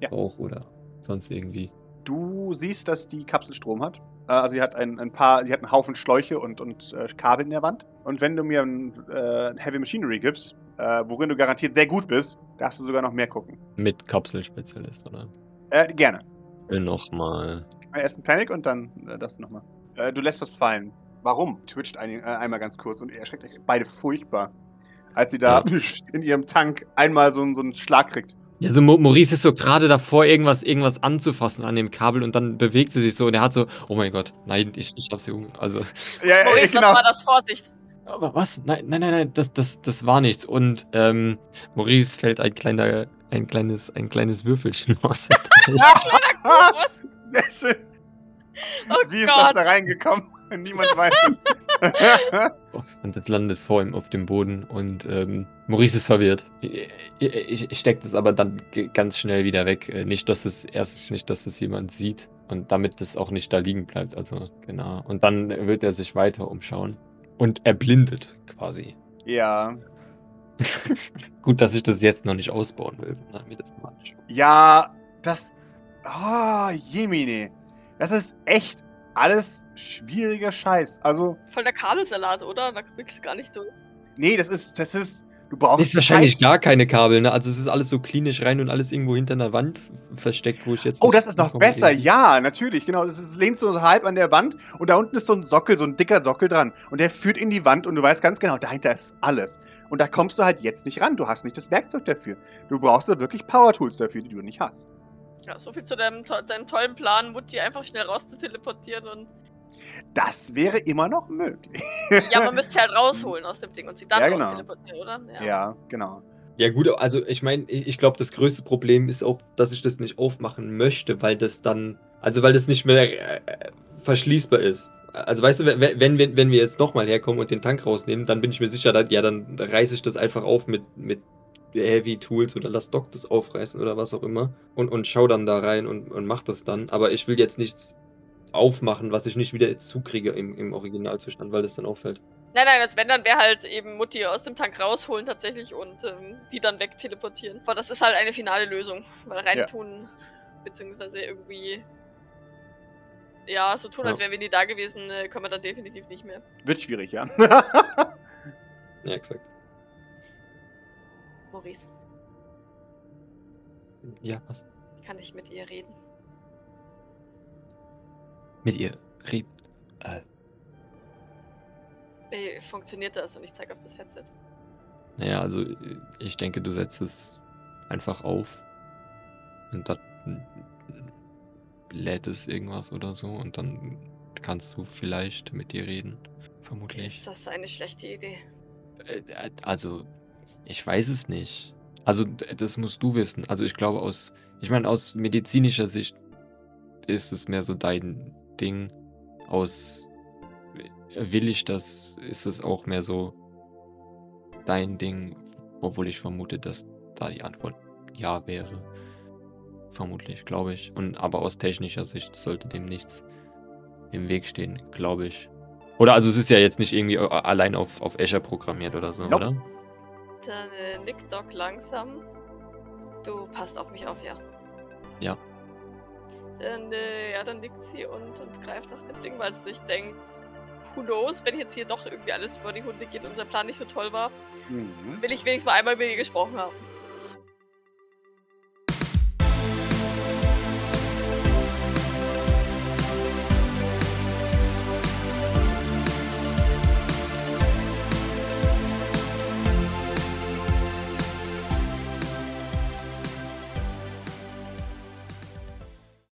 Ja. braucht oder sonst irgendwie. Du siehst, dass die Kapsel Strom hat. Äh, also sie hat ein, ein paar, sie hat einen Haufen Schläuche und, und äh, Kabel in der Wand. Und wenn du mir ein äh, Heavy Machinery gibst, äh, worin du garantiert sehr gut bist, darfst du sogar noch mehr gucken. Mit Kapselspezialist, oder? Äh, gerne. Nochmal. Erst ein Panic und dann äh, das nochmal. Äh, du lässt was fallen. Warum? Twitcht ein, äh, einmal ganz kurz und ihr erschreckt euch beide furchtbar. Als sie da <laughs> in ihrem Tank einmal so, einen- so einen Schlag kriegt. Ja, so Maurice ist so gerade davor, irgendwas, irgendwas anzufassen an dem Kabel und dann bewegt sie sich so und er hat so, oh mein Gott, nein, ich, ich hab sie um. Also, Ja, äh, Maurice, genau. was war das? Vorsicht. Aber was? Nein, nein, nein, nein, das, das, das war nichts. Und ähm, Maurice fällt ein kleiner, ein kleines, ein kleines Würfelchen aus. <laughs> Was? <laughs> Sehr schön. Oh Wie ist das da reingekommen? <laughs> Niemand weiß es. <laughs> und das landet vor ihm auf dem Boden und ähm, Maurice ist verwirrt. Ich, stecke das aber dann ganz schnell wieder weg. Äh, Nicht, dass es erstens nicht, dass es jemand sieht und damit es auch nicht da liegen bleibt. Also genau. Und dann wird er sich weiter umschauen und erblindet quasi. ja. Gut, dass ich das jetzt noch nicht ausbauen will, sondern mir das mal anschauen. Ja, das. Oh, Jemine. Das ist echt alles schwieriger Scheiß. Also, Voll der Kabelsalat, oder? Da kriegst du gar nicht durch. nee, das ist. Das ist. Du brauchst. Ist wahrscheinlich gar keine Kabel, ne? Also es ist alles so klinisch rein und alles irgendwo hinter einer Wand versteckt, wo ich jetzt. Oh, das ist noch besser. irgendwie. Ja, natürlich. Genau. Das ist, lehnt so halb an der Wand und da unten ist so ein Sockel, so ein dicker Sockel dran. Und der führt in die Wand und du weißt ganz genau, dahinter ist alles. Und da kommst du halt jetzt nicht ran. Du hast nicht das Werkzeug dafür. Du brauchst da wirklich Power Tools dafür, die du nicht hast. Ja, so viel zu deinem, to deinem tollen Plan, Mutti einfach schnell raus zu teleportieren und. Das wäre immer noch möglich. Ja, man müsste sie halt rausholen aus dem Ding und sie dann Ja, genau. raus teleportieren, oder? Ja, genau. Ja, gut, also ich meine, ich, ich glaube, das größte Problem ist auch, dass ich das nicht aufmachen möchte, weil das dann. Also, weil das nicht mehr äh, verschließbar ist. Also, weißt du, wenn, wenn, wenn wenn wir jetzt nochmal herkommen und den Tank rausnehmen, dann bin ich mir sicher, dass, ja, dann reiße ich das einfach auf mit, mit Heavy Tools oder lass Doc das aufreißen oder was auch immer und, und schau dann da rein und, und mach das dann. Aber ich will jetzt nichts aufmachen, was ich nicht wieder zukriege im, im Originalzustand, weil das dann auffällt. Nein, nein, als wenn, dann wäre halt eben Mutti aus dem Tank rausholen tatsächlich und ähm, die dann wegteleportieren. Aber das ist halt eine finale Lösung. Weil reintun, beziehungsweise irgendwie. Ja, so tun, als Ja. wären wir nie da gewesen, äh, können wir dann definitiv nicht mehr. Wird schwierig, ja. Ja, exakt. Maurice, Ja, was? kann ich mit ihr reden? Mit ihr reden. Äh, Äh, funktioniert das? Und ich zeige auf das Headset. naja, also ich denke, du setzt es einfach auf und dann lädt es irgendwas oder so und dann kannst du vielleicht mit ihr reden. Vermutlich. Ist das eine schlechte Idee? Äh, Also, ich weiß es nicht. Also, das musst du wissen. Also, ich glaube, aus, ich meine, aus medizinischer Sicht ist es mehr so dein Ding. Aus äh, will ich das, ist es auch mehr so dein Ding, obwohl ich vermute, dass da die Antwort ja wäre. Vermutlich, glaube ich. Und aber aus technischer Sicht sollte dem nichts im Weg stehen, glaube ich. Oder also es ist ja jetzt nicht irgendwie äh, allein auf, auf Azure programmiert oder so, Nope. oder? Dann äh, nickt Doc langsam. Du passt auf mich auf, ja. Ja. Dann, äh, ja, dann nickt sie und, und greift nach dem Ding, weil sie sich denkt, who knows, wenn jetzt hier doch irgendwie alles über die Hunde geht und unser Plan nicht so toll war, Mhm. will ich wenigstens mal einmal mit ihr gesprochen haben.